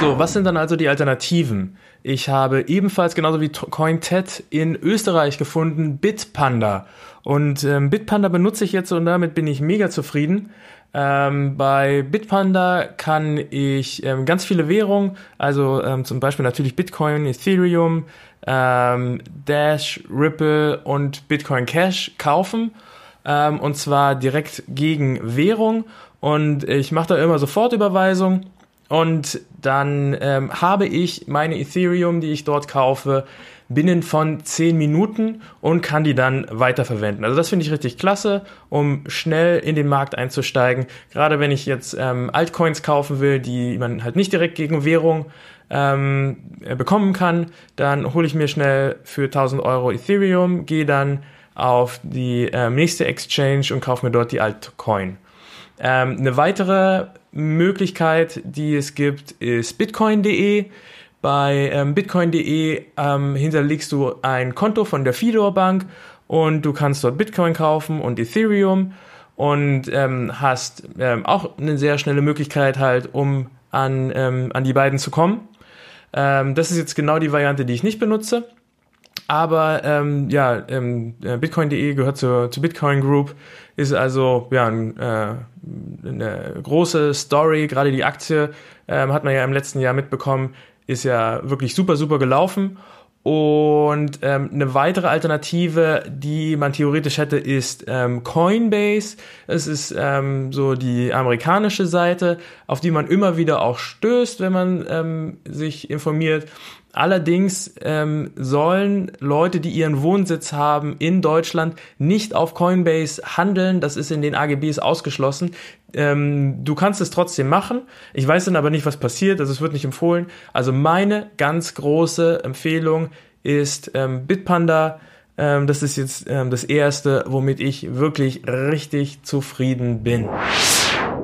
So, was sind dann also die Alternativen? Ich habe ebenfalls genauso wie CoinTet in Österreich gefunden Bitpanda. Und ähm, Bitpanda benutze ich jetzt und damit bin ich mega zufrieden. Ähm, bei Bitpanda kann ich ähm, ganz viele Währungen, also ähm, zum Beispiel natürlich Bitcoin, Ethereum, ähm, Dash, Ripple und Bitcoin Cash kaufen. Ähm, und zwar direkt gegen Währung. Und ich mache da immer Sofortüberweisung. Und dann ähm, habe ich meine Ethereum, die ich dort kaufe, binnen von 10 Minuten und kann die dann weiterverwenden. Also das finde ich richtig klasse, um schnell in den Markt einzusteigen. Gerade wenn ich jetzt ähm, Altcoins kaufen will, die man halt nicht direkt gegen Währung ähm, äh, bekommen kann, dann hole ich mir schnell für 1000 Euro Ethereum, gehe dann auf die äh, nächste Exchange und kaufe mir dort die Altcoin. Ähm, eine weitere Möglichkeit, die es gibt, ist bitcoin.de. Bei ähm, bitcoin.de ähm, hinterlegst du ein Konto von der Fidor Bank und du kannst dort Bitcoin kaufen und Ethereum und ähm, hast ähm, auch eine sehr schnelle Möglichkeit halt, um an, ähm, an die beiden zu kommen. Ähm, das ist jetzt genau die Variante, die ich nicht benutze. Aber ja, äh, Bitcoin.de gehört zur, zur Bitcoin Group, ist also ja ein, äh, eine große Story. Gerade die Aktie hat man ja im letzten Jahr mitbekommen, ist ja wirklich super, super gelaufen. Und ähm, eine weitere Alternative, die man theoretisch hätte, ist ähm, Coinbase. Es ist ähm, so die amerikanische Seite, auf die man immer wieder auch stößt, wenn man ähm, sich informiert. Allerdings ähm, sollen Leute, die ihren Wohnsitz haben in Deutschland, nicht auf Coinbase handeln. Das ist in den AGBs ausgeschlossen. Ähm, du kannst es trotzdem machen. Ich weiß dann aber nicht, was passiert. Also es wird nicht empfohlen. Also meine ganz große Empfehlung ist ähm, Bitpanda. Ähm, das ist jetzt ähm, das erste, womit ich wirklich richtig zufrieden bin.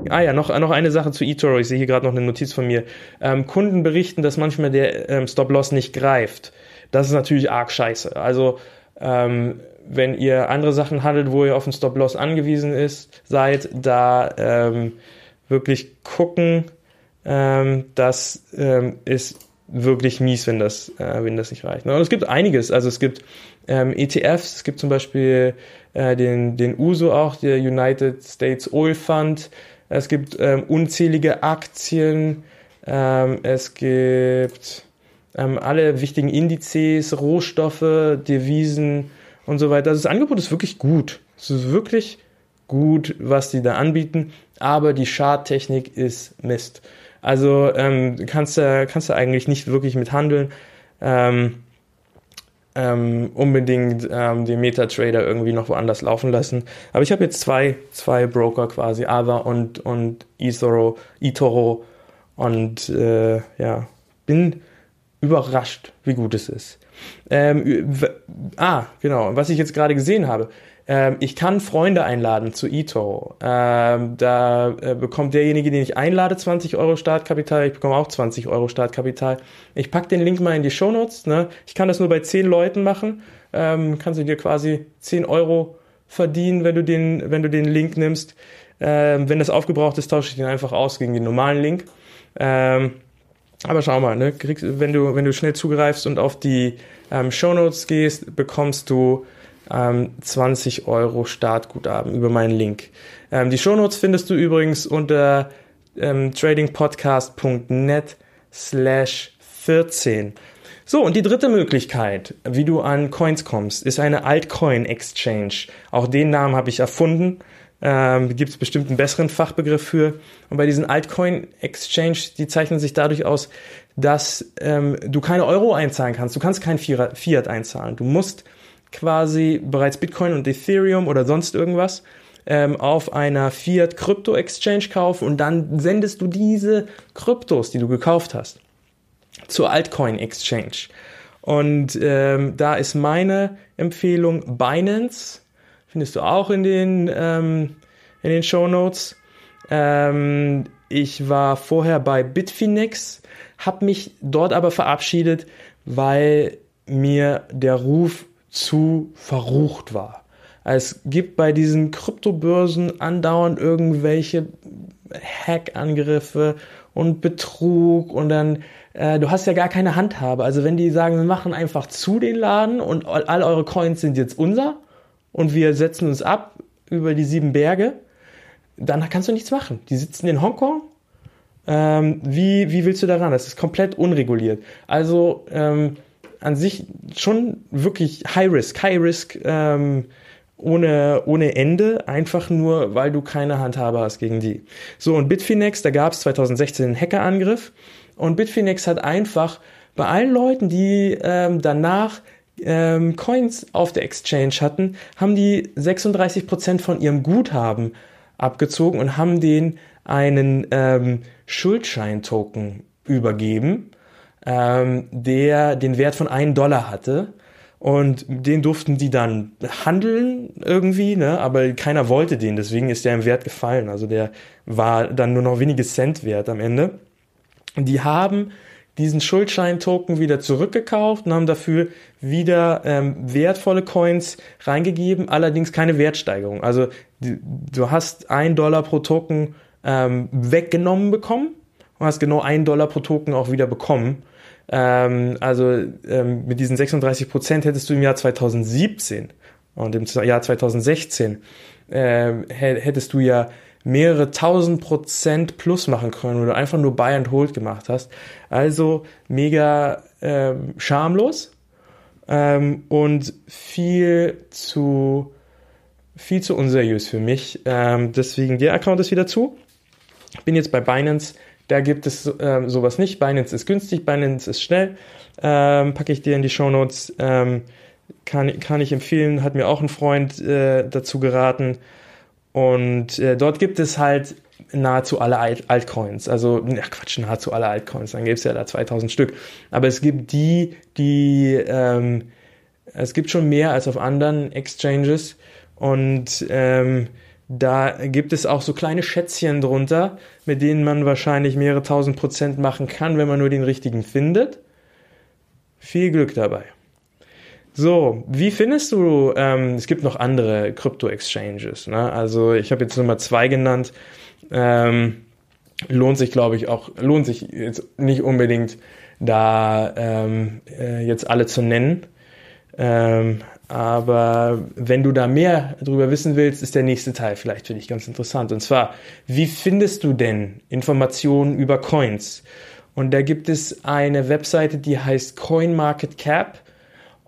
Ah ja, noch, noch eine Sache zu eToro. Ich sehe hier gerade noch eine Notiz von mir. Ähm, Kunden berichten, dass manchmal der ähm, Stop-Loss nicht greift. Das ist natürlich arg scheiße. Also ähm, wenn ihr andere Sachen handelt, wo ihr auf den Stop-Loss angewiesen ist, seid, da ähm, wirklich gucken, ähm, das ähm, ist wirklich mies, wenn das, äh, wenn das nicht reicht. Und es gibt einiges. Also es gibt ähm, ETFs, es gibt zum Beispiel äh, den, den USO auch, der United States Oil Fund. Es gibt ähm, unzählige Aktien. Ähm, es gibt ähm, alle wichtigen Indizes, Rohstoffe, Devisen und so weiter. Also das Angebot ist wirklich gut. Es ist wirklich gut, was die da anbieten, aber die Charttechnik ist Mist. Also ähm, kannst du kannst eigentlich nicht wirklich mit handeln. Ähm, ähm, unbedingt ähm, den MetaTrader irgendwie noch woanders laufen lassen. Aber ich habe jetzt zwei, zwei Broker quasi, Ava und, und eToro, eToro und äh, ja, bin überrascht, wie gut es ist. Ähm, ah, genau, was ich jetzt gerade gesehen habe. Ähm, ich kann Freunde einladen zu eToro. Ähm, da äh, bekommt derjenige, den ich einlade, 20 Euro Startkapital. Ich bekomme auch 20 Euro Startkapital. Ich packe den Link mal in die Shownotes. Ne? Ich kann das nur bei 10 Leuten machen. Ähm, kannst du dir quasi 10 Euro verdienen, wenn du den, wenn du den Link nimmst. Ähm, wenn das aufgebraucht ist, tausche ich den einfach aus gegen den normalen Link. Ähm, aber schau mal, ne, kriegst, wenn du, wenn du schnell zugreifst und auf die ähm, Show Notes gehst, bekommst du ähm, 20 Euro Startguthaben über meinen Link. Ähm, die Show Notes findest du übrigens unter ähm, tradingpodcast.net slash 14. So, und die dritte Möglichkeit, wie du an Coins kommst, ist eine Altcoin Exchange. Auch den Namen habe ich erfunden. Ähm, Gibt es bestimmt einen besseren Fachbegriff für. Und bei diesen Altcoin Exchange, die zeichnen sich dadurch aus, dass ähm, du keine Euro einzahlen kannst. Du kannst kein Fiat einzahlen. Du musst quasi bereits Bitcoin und Ethereum oder sonst irgendwas ähm, auf einer Fiat Krypto Exchange kaufen und dann sendest du diese Kryptos, die du gekauft hast, zur Altcoin Exchange. Und ähm, da ist meine Empfehlung Binance findest du auch in den, ähm, in den Show Notes. Ähm, ich war vorher bei Bitfinex, habe mich dort aber verabschiedet, weil mir der Ruf zu verrucht war. Es gibt bei diesen Kryptobörsen andauernd irgendwelche Hackangriffe und Betrug und dann äh, du hast ja gar keine Handhabe. Also wenn die sagen, wir machen einfach zu den Laden und all eure Coins sind jetzt unser, und wir setzen uns ab über die sieben Berge, dann kannst du nichts machen. Die sitzen in Hongkong. Ähm, wie, wie willst du daran? Das ist komplett unreguliert. Also ähm, an sich schon wirklich High Risk, High Risk ähm, ohne, ohne Ende, einfach nur, weil du keine Handhabe hast gegen die. So, und Bitfinex, da gab es 2016 einen Hackerangriff. Und Bitfinex hat einfach bei allen Leuten, die ähm, danach ähm, Coins auf der Exchange hatten, haben die 36% von ihrem Guthaben abgezogen und haben denen einen ähm, Schuldscheintoken übergeben, ähm, der den Wert von 1 Dollar hatte. Und den durften die dann handeln irgendwie, ne? aber keiner wollte den, deswegen ist der im Wert gefallen. Also der war dann nur noch wenige Cent wert am Ende. Die haben diesen Schuldschein-Token wieder zurückgekauft und haben dafür wieder ähm, wertvolle Coins reingegeben, allerdings keine Wertsteigerung. Also du hast ein Dollar pro Token ähm, weggenommen bekommen und hast genau ein Dollar pro Token auch wieder bekommen. Ähm, also ähm, mit diesen 36 Prozent hättest du im Jahr 2017 und im Jahr 2016 äh, hättest du ja mehrere tausend Prozent plus machen können, oder einfach nur Buy and Hold gemacht hast. Also mega ähm, schamlos ähm, und viel zu viel zu unseriös für mich. Ähm, deswegen der Account ist wieder zu. Ich bin jetzt bei Binance. Da gibt es ähm, sowas nicht. Binance ist günstig, Binance ist schnell. Ähm, packe ich dir in die Show Notes. Ähm, kann, kann ich empfehlen. Hat mir auch ein Freund äh, dazu geraten. Und äh, dort gibt es halt nahezu alle Alt Altcoins. Also, ach Quatsch, nahezu alle Altcoins. Dann gibt es ja da 2000 Stück. Aber es gibt die, die, ähm, es gibt schon mehr als auf anderen Exchanges. Und ähm, da gibt es auch so kleine Schätzchen drunter, mit denen man wahrscheinlich mehrere tausend Prozent machen kann, wenn man nur den richtigen findet. Viel Glück dabei. So, wie findest du, ähm, es gibt noch andere Krypto-Exchanges, ne? also ich habe jetzt Nummer zwei genannt, ähm, lohnt sich glaube ich auch, lohnt sich jetzt nicht unbedingt da ähm, äh, jetzt alle zu nennen, ähm, aber wenn du da mehr darüber wissen willst, ist der nächste Teil vielleicht für dich ganz interessant. Und zwar, wie findest du denn Informationen über Coins? Und da gibt es eine Webseite, die heißt CoinMarketCap.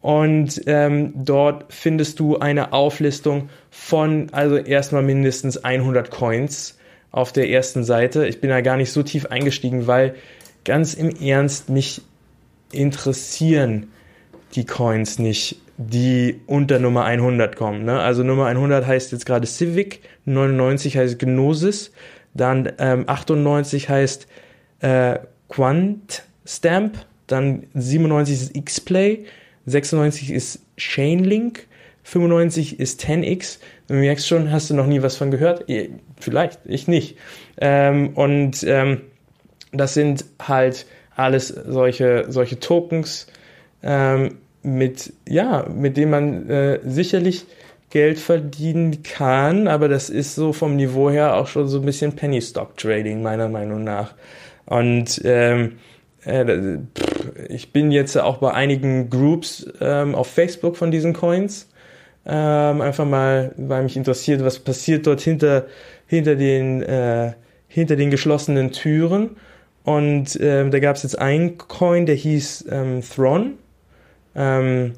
Und ähm, dort findest du eine Auflistung von, also erstmal mindestens 100 Coins auf der ersten Seite. Ich bin da gar nicht so tief eingestiegen, weil ganz im Ernst mich interessieren die Coins nicht, die unter Nummer 100 kommen. Ne? Also Nummer 100 heißt jetzt gerade Civic, 99 heißt Gnosis, dann ähm, 98 heißt äh, Quant Stamp dann 97 ist X-Play, 96 ist Chainlink, 95 ist 10x. Du merkst schon, hast du noch nie was von gehört? Vielleicht, ich nicht. Ähm, und ähm, das sind halt alles solche, solche Tokens, ähm, mit, ja, mit denen man äh, sicherlich Geld verdienen kann, aber das ist so vom Niveau her auch schon so ein bisschen Penny Stock Trading, meiner Meinung nach. Und ähm, äh, ich bin jetzt auch bei einigen Groups ähm, auf Facebook von diesen Coins. Ähm, einfach mal, weil mich interessiert, was passiert dort hinter, hinter, den, äh, hinter den geschlossenen Türen. Und ähm, da gab es jetzt einen Coin, der hieß ähm, Thron. Ähm,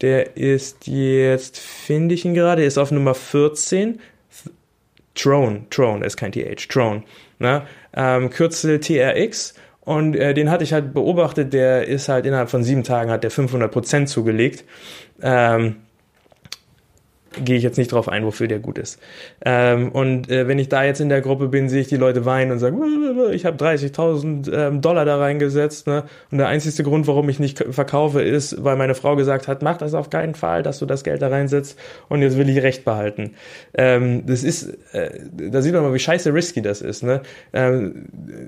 der ist jetzt, finde ich ihn gerade, ist auf Nummer 14. Throne, Throne, ist kein TH, Throne. Ne? Ähm, Kürzel TRX. Und äh, den hatte ich halt beobachtet, der ist halt innerhalb von sieben Tagen hat der 500% zugelegt. Ähm, gehe ich jetzt nicht drauf ein, wofür der gut ist. Ähm, und äh, wenn ich da jetzt in der Gruppe bin, sehe ich die Leute weinen und sagen, ich habe 30.000 ähm, Dollar da reingesetzt. Ne? Und der einzige Grund, warum ich nicht verkaufe, ist, weil meine Frau gesagt hat, mach das auf keinen Fall, dass du das Geld da reinsetzt und jetzt will ich Recht behalten. Ähm, das ist, äh, da sieht man mal, wie scheiße risky das ist. Ne? Ähm,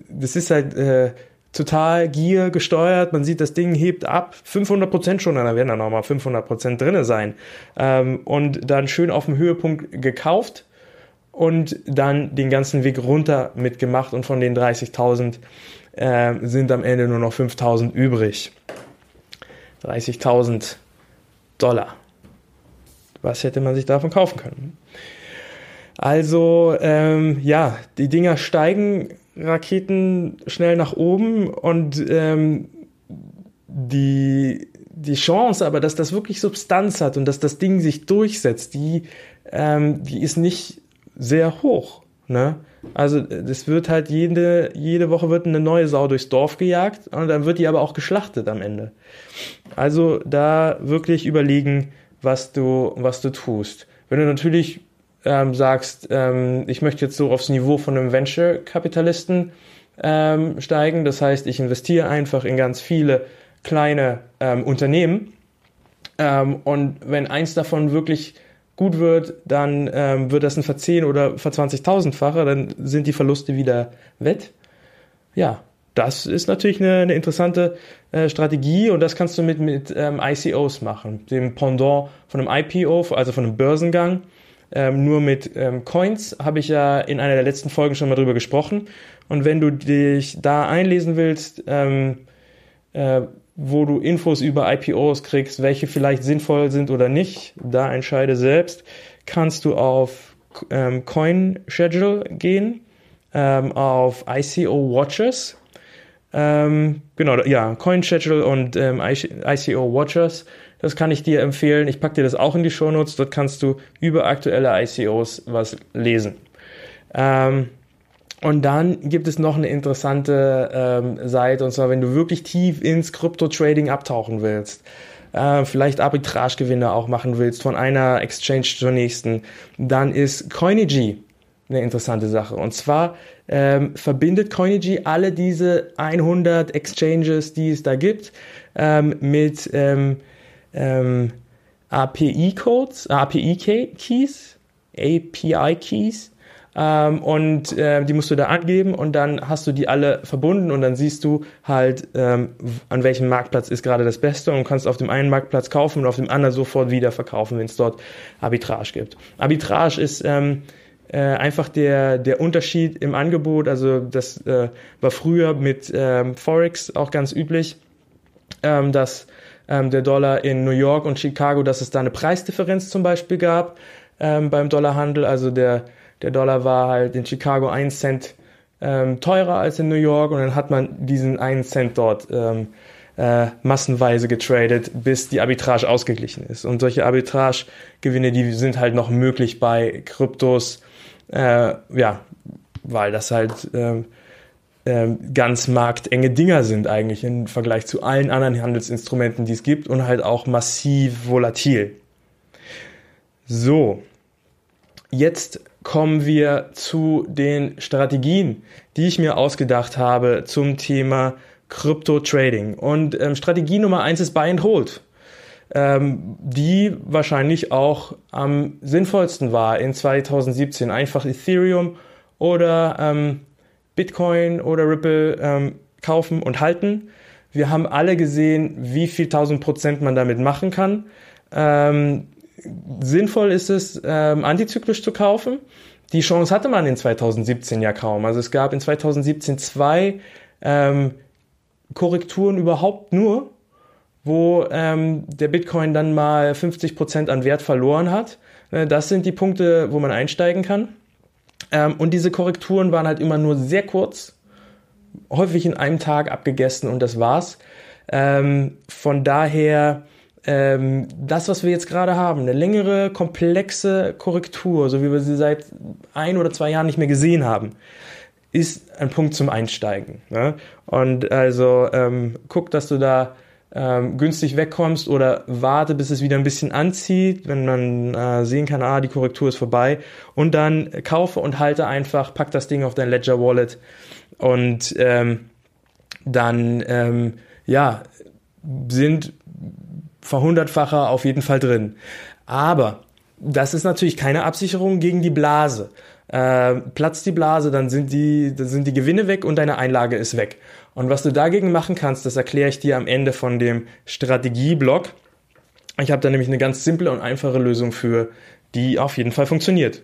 das ist halt... Äh, total Gier gesteuert. Man sieht, das Ding hebt ab. 500 Prozent schon, dann werden da nochmal 500 Prozent drinne sein. Ähm, und dann schön auf dem Höhepunkt gekauft und dann den ganzen Weg runter mitgemacht und von den 30.000 äh, sind am Ende nur noch 5.000 übrig. 30.000 Dollar. Was hätte man sich davon kaufen können? Also ähm, ja, die Dinger steigen Raketen schnell nach oben und ähm, die, die Chance aber, dass das wirklich Substanz hat und dass das Ding sich durchsetzt, die, ähm, die ist nicht sehr hoch. Ne? Also das wird halt jede, jede Woche wird eine neue Sau durchs Dorf gejagt und dann wird die aber auch geschlachtet am Ende. Also da wirklich überlegen, was du, was du tust. Wenn du natürlich ähm, sagst, ähm, ich möchte jetzt so aufs Niveau von einem Venture-Kapitalisten ähm, steigen, das heißt, ich investiere einfach in ganz viele kleine ähm, Unternehmen. Ähm, und wenn eins davon wirklich gut wird, dann ähm, wird das ein Verzehn- oder Ver-20.000-fache, dann sind die Verluste wieder wett. Ja, das ist natürlich eine, eine interessante äh, Strategie und das kannst du mit, mit ähm, ICOs machen, dem Pendant von einem IPO, also von einem Börsengang ähm, nur mit ähm, Coins, habe ich ja in einer der letzten Folgen schon mal drüber gesprochen. Und wenn du dich da einlesen willst, ähm, äh, wo du Infos über IPOs kriegst, welche vielleicht sinnvoll sind oder nicht, da entscheide selbst, kannst du auf ähm, Coin Schedule gehen, ähm, auf ICO Watchers. Ähm, genau, ja, Coin Schedule und ähm, ICO Watchers das kann ich dir empfehlen. Ich packe dir das auch in die Shownotes. Dort kannst du über aktuelle ICOs was lesen. Ähm, und dann gibt es noch eine interessante ähm, Seite, und zwar, wenn du wirklich tief ins Krypto-Trading abtauchen willst, äh, vielleicht Arbitragegewinne auch machen willst von einer Exchange zur nächsten, dann ist Coinigy eine interessante Sache. Und zwar ähm, verbindet Coinigy alle diese 100 Exchanges, die es da gibt, ähm, mit ähm, ähm, API-Codes, API-Keys, API-Keys. Ähm, und äh, die musst du da angeben und dann hast du die alle verbunden und dann siehst du halt, ähm, an welchem Marktplatz ist gerade das Beste und kannst auf dem einen Marktplatz kaufen und auf dem anderen sofort wieder verkaufen, wenn es dort Arbitrage gibt. Arbitrage ist ähm, äh, einfach der, der Unterschied im Angebot, also das äh, war früher mit ähm, Forex auch ganz üblich, ähm, dass ähm, der Dollar in New York und Chicago, dass es da eine Preisdifferenz zum Beispiel gab ähm, beim Dollarhandel. Also der, der Dollar war halt in Chicago ein Cent ähm, teurer als in New York und dann hat man diesen einen Cent dort ähm, äh, massenweise getradet, bis die Arbitrage ausgeglichen ist. Und solche Arbitragegewinne, die sind halt noch möglich bei Kryptos, äh, ja, weil das halt äh, ähm, ganz marktenge Dinger sind eigentlich im Vergleich zu allen anderen Handelsinstrumenten, die es gibt und halt auch massiv volatil. So, jetzt kommen wir zu den Strategien, die ich mir ausgedacht habe zum Thema Krypto-Trading. Und ähm, Strategie Nummer eins ist Buy and Hold, ähm, die wahrscheinlich auch am sinnvollsten war in 2017. Einfach Ethereum oder ähm, Bitcoin oder Ripple ähm, kaufen und halten. Wir haben alle gesehen, wie viel 1000 Prozent man damit machen kann. Ähm, sinnvoll ist es, ähm, antizyklisch zu kaufen. Die Chance hatte man in 2017 ja kaum. Also es gab in 2017 zwei ähm, Korrekturen überhaupt nur, wo ähm, der Bitcoin dann mal 50 Prozent an Wert verloren hat. Äh, das sind die Punkte, wo man einsteigen kann. Ähm, und diese Korrekturen waren halt immer nur sehr kurz, häufig in einem Tag abgegessen und das war's. Ähm, von daher, ähm, das, was wir jetzt gerade haben, eine längere, komplexe Korrektur, so wie wir sie seit ein oder zwei Jahren nicht mehr gesehen haben, ist ein Punkt zum Einsteigen. Ne? Und also ähm, guck, dass du da ähm, günstig wegkommst oder warte, bis es wieder ein bisschen anzieht, wenn man äh, sehen kann, ah, die Korrektur ist vorbei und dann kaufe und halte einfach, pack das Ding auf dein Ledger Wallet und ähm, dann ähm, ja sind verhundertfacher auf jeden Fall drin. Aber das ist natürlich keine Absicherung gegen die Blase. Äh, platzt die Blase, dann sind die, dann sind die Gewinne weg und deine Einlage ist weg. Und was du dagegen machen kannst, das erkläre ich dir am Ende von dem Strategieblock. Ich habe da nämlich eine ganz simple und einfache Lösung für, die auf jeden Fall funktioniert.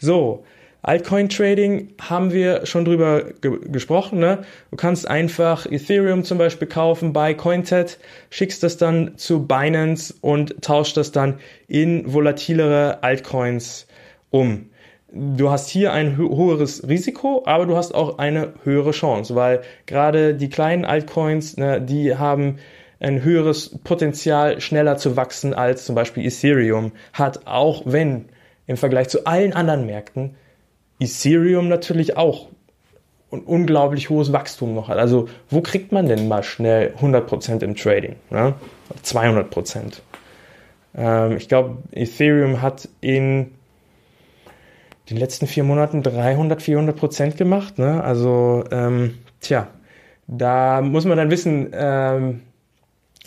So, Altcoin Trading haben wir schon drüber ge gesprochen. Ne? Du kannst einfach Ethereum zum Beispiel kaufen bei CoinTet, schickst das dann zu Binance und tauscht das dann in volatilere Altcoins um du hast hier ein höheres Risiko, aber du hast auch eine höhere Chance, weil gerade die kleinen Altcoins, ne, die haben ein höheres Potenzial, schneller zu wachsen als zum Beispiel Ethereum hat, auch wenn im Vergleich zu allen anderen Märkten Ethereum natürlich auch ein unglaublich hohes Wachstum noch hat. Also wo kriegt man denn mal schnell 100% im Trading? Ne? 200%. Ähm, ich glaube, Ethereum hat in den letzten vier Monaten 300, 400 Prozent gemacht. Ne? Also, ähm, tja, da muss man dann wissen, ähm,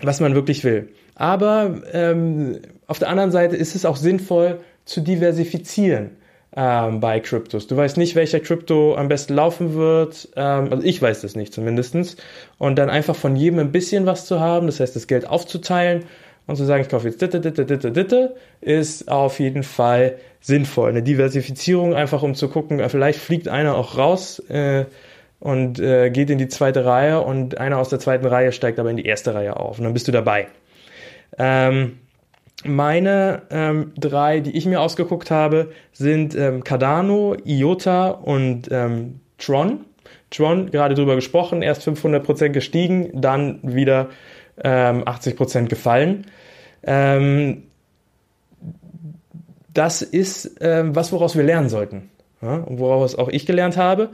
was man wirklich will. Aber ähm, auf der anderen Seite ist es auch sinnvoll zu diversifizieren ähm, bei Kryptos. Du weißt nicht, welcher Krypto am besten laufen wird. Ähm, also ich weiß das nicht zumindestens. Und dann einfach von jedem ein bisschen was zu haben, das heißt, das Geld aufzuteilen und zu sagen, ich kaufe jetzt ditte, ditte, ditte, ditte, ist auf jeden Fall sinnvoll. Eine Diversifizierung einfach, um zu gucken, vielleicht fliegt einer auch raus äh, und äh, geht in die zweite Reihe und einer aus der zweiten Reihe steigt aber in die erste Reihe auf und dann bist du dabei. Ähm, meine ähm, drei, die ich mir ausgeguckt habe, sind ähm, Cardano, IOTA und ähm, Tron. Tron, gerade drüber gesprochen, erst 500% gestiegen, dann wieder ähm, 80% gefallen. Ähm, das ist ähm, was, woraus wir lernen sollten. Ja? Und woraus auch ich gelernt habe.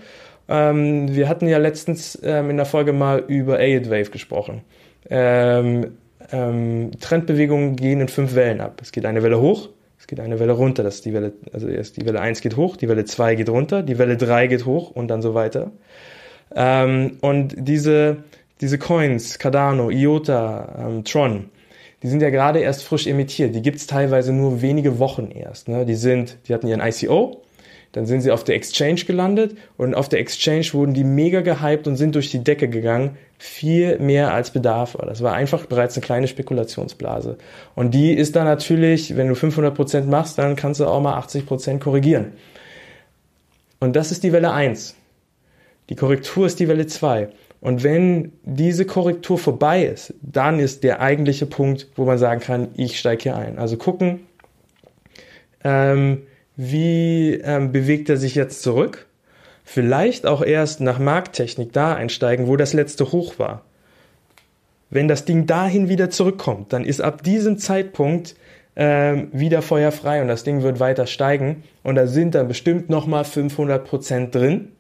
Ähm, wir hatten ja letztens ähm, in der Folge mal über Aid Wave gesprochen. Ähm, ähm, Trendbewegungen gehen in fünf Wellen ab. Es geht eine Welle hoch, es geht eine Welle runter. Das die Welle, also erst die Welle 1 geht hoch, die Welle 2 geht runter, die Welle 3 geht hoch und dann so weiter. Ähm, und diese, diese Coins, Cardano, IOTA, ähm, Tron, die sind ja gerade erst frisch emittiert. Die gibt's teilweise nur wenige Wochen erst. Ne? Die sind, die hatten ihren ICO, dann sind sie auf der Exchange gelandet und auf der Exchange wurden die mega gehypt und sind durch die Decke gegangen. Viel mehr als Bedarf war. Das war einfach bereits eine kleine Spekulationsblase. Und die ist dann natürlich, wenn du 500 Prozent machst, dann kannst du auch mal 80 Prozent korrigieren. Und das ist die Welle 1. Die Korrektur ist die Welle 2. Und wenn diese Korrektur vorbei ist, dann ist der eigentliche Punkt, wo man sagen kann, ich steige hier ein. Also gucken, ähm, wie ähm, bewegt er sich jetzt zurück. Vielleicht auch erst nach Markttechnik da einsteigen, wo das letzte Hoch war. Wenn das Ding dahin wieder zurückkommt, dann ist ab diesem Zeitpunkt ähm, wieder feuerfrei und das Ding wird weiter steigen und da sind dann bestimmt nochmal 500 Prozent drin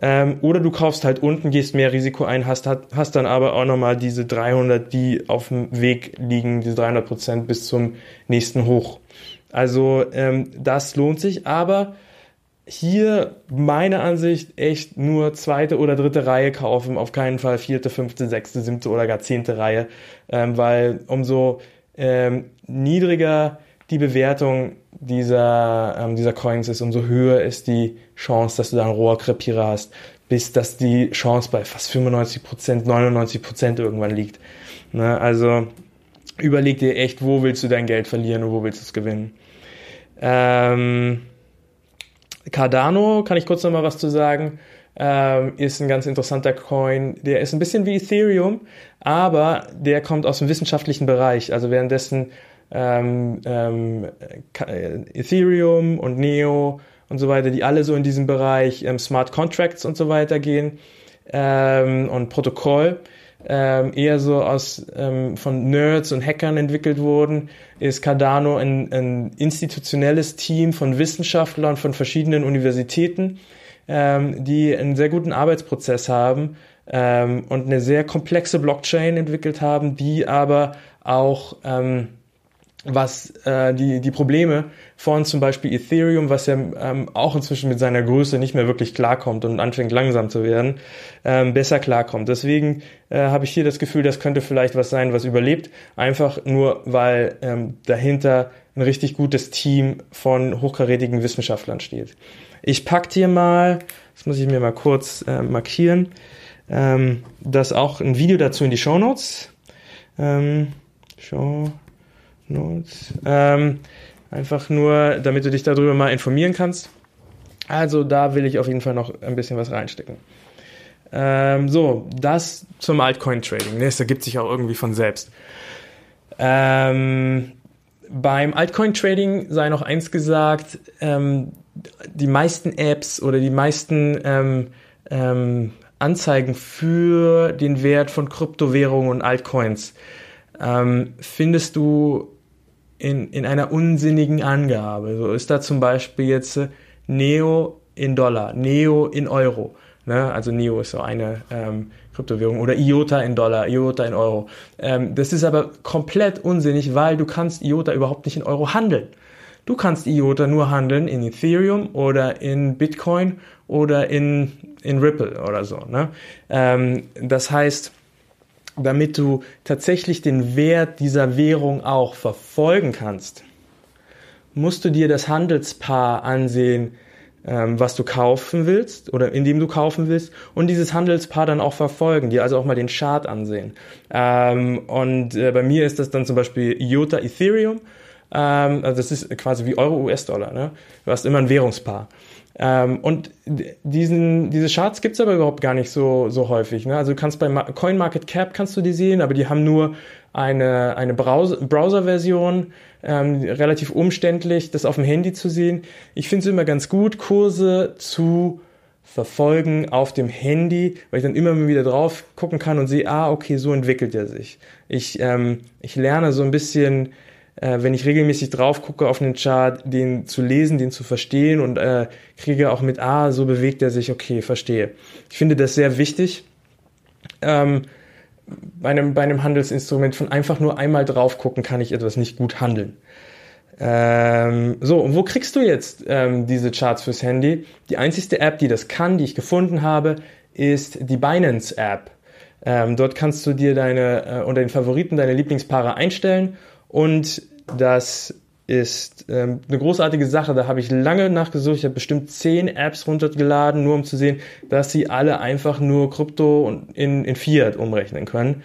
ähm, oder du kaufst halt unten, gehst mehr Risiko ein, hast, hast dann aber auch nochmal diese 300, die auf dem Weg liegen, diese 300 Prozent bis zum nächsten Hoch. Also ähm, das lohnt sich, aber hier meine Ansicht echt nur zweite oder dritte Reihe kaufen, auf keinen Fall vierte, fünfte, sechste, siebte oder gar zehnte Reihe, ähm, weil umso ähm, niedriger die Bewertung dieser, ähm, dieser Coins ist, umso höher ist die Chance, dass du da einen Rohrkrepierer hast, bis dass die Chance bei fast 95 Prozent, 99 Prozent irgendwann liegt. Ne? Also überleg dir echt, wo willst du dein Geld verlieren und wo willst du es gewinnen. Ähm, Cardano, kann ich kurz noch mal was zu sagen, ähm, ist ein ganz interessanter Coin. Der ist ein bisschen wie Ethereum, aber der kommt aus dem wissenschaftlichen Bereich. Also währenddessen ähm, ähm, Ethereum und Neo und so weiter, die alle so in diesem Bereich ähm, Smart Contracts und so weiter gehen ähm, und Protokoll, ähm, eher so aus ähm, von Nerds und Hackern entwickelt wurden, ist Cardano ein, ein institutionelles Team von Wissenschaftlern von verschiedenen Universitäten, die einen sehr guten Arbeitsprozess haben und eine sehr komplexe Blockchain entwickelt haben, die aber auch ähm, was äh, die, die Probleme von zum Beispiel Ethereum, was ja ähm, auch inzwischen mit seiner Größe nicht mehr wirklich klarkommt und anfängt langsam zu werden, ähm, besser klarkommt. Deswegen äh, habe ich hier das Gefühl, das könnte vielleicht was sein, was überlebt, einfach nur weil ähm, dahinter ein richtig gutes Team von hochkarätigen Wissenschaftlern steht. Ich pack dir mal, das muss ich mir mal kurz äh, markieren, ähm, das auch ein Video dazu in die Show Notes. Ähm, Show Notes. Ähm, einfach nur, damit du dich darüber mal informieren kannst. Also da will ich auf jeden Fall noch ein bisschen was reinstecken. Ähm, so, das zum Altcoin-Trading. Das ergibt sich auch irgendwie von selbst. Ähm, beim Altcoin-Trading sei noch eins gesagt, ähm, die meisten Apps oder die meisten ähm, ähm, Anzeigen für den Wert von Kryptowährungen und Altcoins ähm, findest du in, in einer unsinnigen Angabe. So ist da zum Beispiel jetzt äh, Neo in Dollar, Neo in Euro. Ne? Also Neo ist so eine ähm, Kryptowährung oder IOTA in Dollar, IOTA in Euro. Ähm, das ist aber komplett unsinnig, weil du kannst IOTA überhaupt nicht in Euro handeln. Du kannst IOTA nur handeln in Ethereum oder in Bitcoin oder in, in Ripple oder so. Ne? Ähm, das heißt, damit du tatsächlich den Wert dieser Währung auch verfolgen kannst, musst du dir das Handelspaar ansehen, ähm, was du kaufen willst oder in dem du kaufen willst und dieses Handelspaar dann auch verfolgen, dir also auch mal den Chart ansehen. Ähm, und äh, bei mir ist das dann zum Beispiel IOTA Ethereum, ähm, also das ist quasi wie Euro US-Dollar. Ne? Du hast immer ein Währungspaar. Ähm, und diesen, diese Charts gibt's aber überhaupt gar nicht so, so häufig. Ne? Also du kannst bei CoinMarketCap kannst du die sehen, aber die haben nur eine, eine Browser-Version, ähm, relativ umständlich, das auf dem Handy zu sehen. Ich finde es immer ganz gut, Kurse zu verfolgen auf dem Handy, weil ich dann immer wieder drauf gucken kann und sehe, ah, okay, so entwickelt er sich. Ich, ähm, ich lerne so ein bisschen äh, wenn ich regelmäßig drauf gucke auf einen Chart, den zu lesen, den zu verstehen und äh, kriege auch mit, ah, so bewegt er sich, okay, verstehe. Ich finde das sehr wichtig. Ähm, bei einem, bei einem Handelsinstrument von einfach nur einmal drauf gucken, kann ich etwas nicht gut handeln. Ähm, so, und wo kriegst du jetzt ähm, diese Charts fürs Handy? Die einzigste App, die das kann, die ich gefunden habe, ist die Binance App. Ähm, dort kannst du dir deine äh, unter den Favoriten deine Lieblingspaare einstellen und das ist ähm, eine großartige Sache. Da habe ich lange nachgesucht. Ich habe bestimmt zehn Apps runtergeladen, nur um zu sehen, dass sie alle einfach nur Krypto in, in Fiat umrechnen können.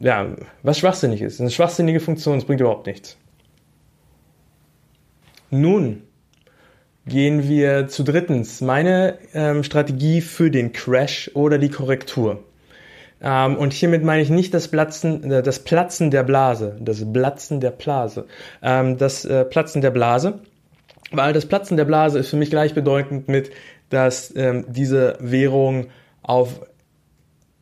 Ja, was schwachsinnig ist. Eine schwachsinnige Funktion, es bringt überhaupt nichts. Nun gehen wir zu drittens. Meine ähm, Strategie für den Crash oder die Korrektur. Ähm, und hiermit meine ich nicht das Platzen, äh, das Platzen der Blase, das Platzen der Blase, ähm, das äh, Platzen der Blase, weil das Platzen der Blase ist für mich gleichbedeutend mit, dass ähm, diese Währungen auf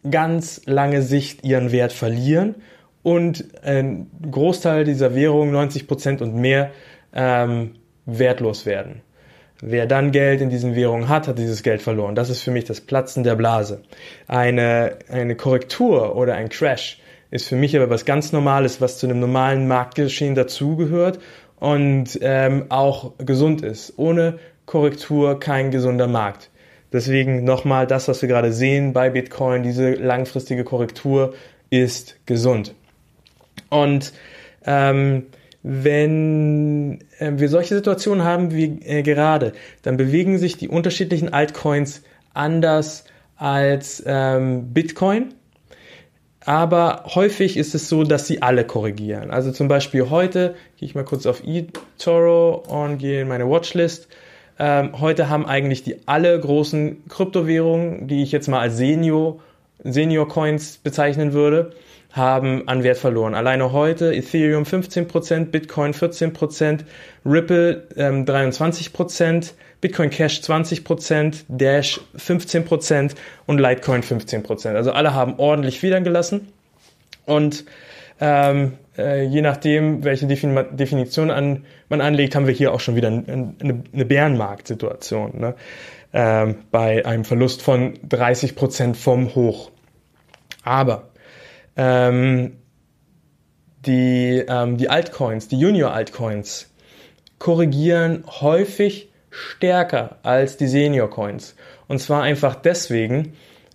ganz lange Sicht ihren Wert verlieren und ein Großteil dieser Währungen, 90 Prozent und mehr, ähm, wertlos werden. Wer dann Geld in diesen Währungen hat, hat dieses Geld verloren. Das ist für mich das Platzen der Blase. Eine, eine Korrektur oder ein Crash ist für mich aber was ganz Normales, was zu einem normalen Marktgeschehen dazugehört und ähm, auch gesund ist. Ohne Korrektur kein gesunder Markt. Deswegen nochmal das, was wir gerade sehen bei Bitcoin, diese langfristige Korrektur ist gesund. Und ähm, wenn äh, wir solche Situationen haben wie äh, gerade, dann bewegen sich die unterschiedlichen Altcoins anders als ähm, Bitcoin. Aber häufig ist es so, dass sie alle korrigieren. Also zum Beispiel heute gehe ich mal kurz auf eToro und gehe in meine Watchlist. Ähm, heute haben eigentlich die alle großen Kryptowährungen, die ich jetzt mal als Senior, Senior Coins bezeichnen würde, haben an Wert verloren. Alleine heute Ethereum 15%, Bitcoin 14%, Ripple ähm, 23%, Bitcoin Cash 20%, Dash 15% und Litecoin 15%. Also alle haben ordentlich Federn gelassen. Und ähm, äh, je nachdem, welche Defin Definition an, man anlegt, haben wir hier auch schon wieder eine, eine Bärenmarktsituation. Ne? Ähm, bei einem Verlust von 30% vom Hoch. Aber ähm, die, ähm, die Altcoins, die Junior-Altcoins, korrigieren häufig stärker als die Senior-Coins. Und zwar einfach deswegen,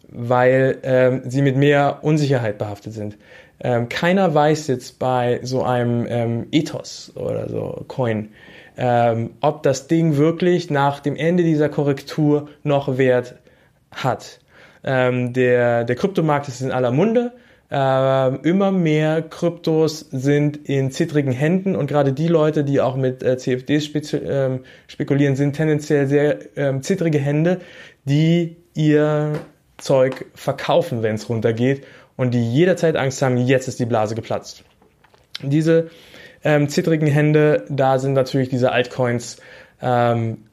weil ähm, sie mit mehr Unsicherheit behaftet sind. Ähm, keiner weiß jetzt bei so einem ähm, Ethos oder so Coin, ähm, ob das Ding wirklich nach dem Ende dieser Korrektur noch Wert hat. Ähm, der, der Kryptomarkt ist in aller Munde. Äh, immer mehr Kryptos sind in zittrigen Händen und gerade die Leute, die auch mit äh, CFDs äh, spekulieren, sind tendenziell sehr ähm, zittrige Hände, die ihr Zeug verkaufen, wenn es runtergeht und die jederzeit Angst haben, jetzt ist die Blase geplatzt. Diese ähm, zittrigen Hände, da sind natürlich diese Altcoins ähm,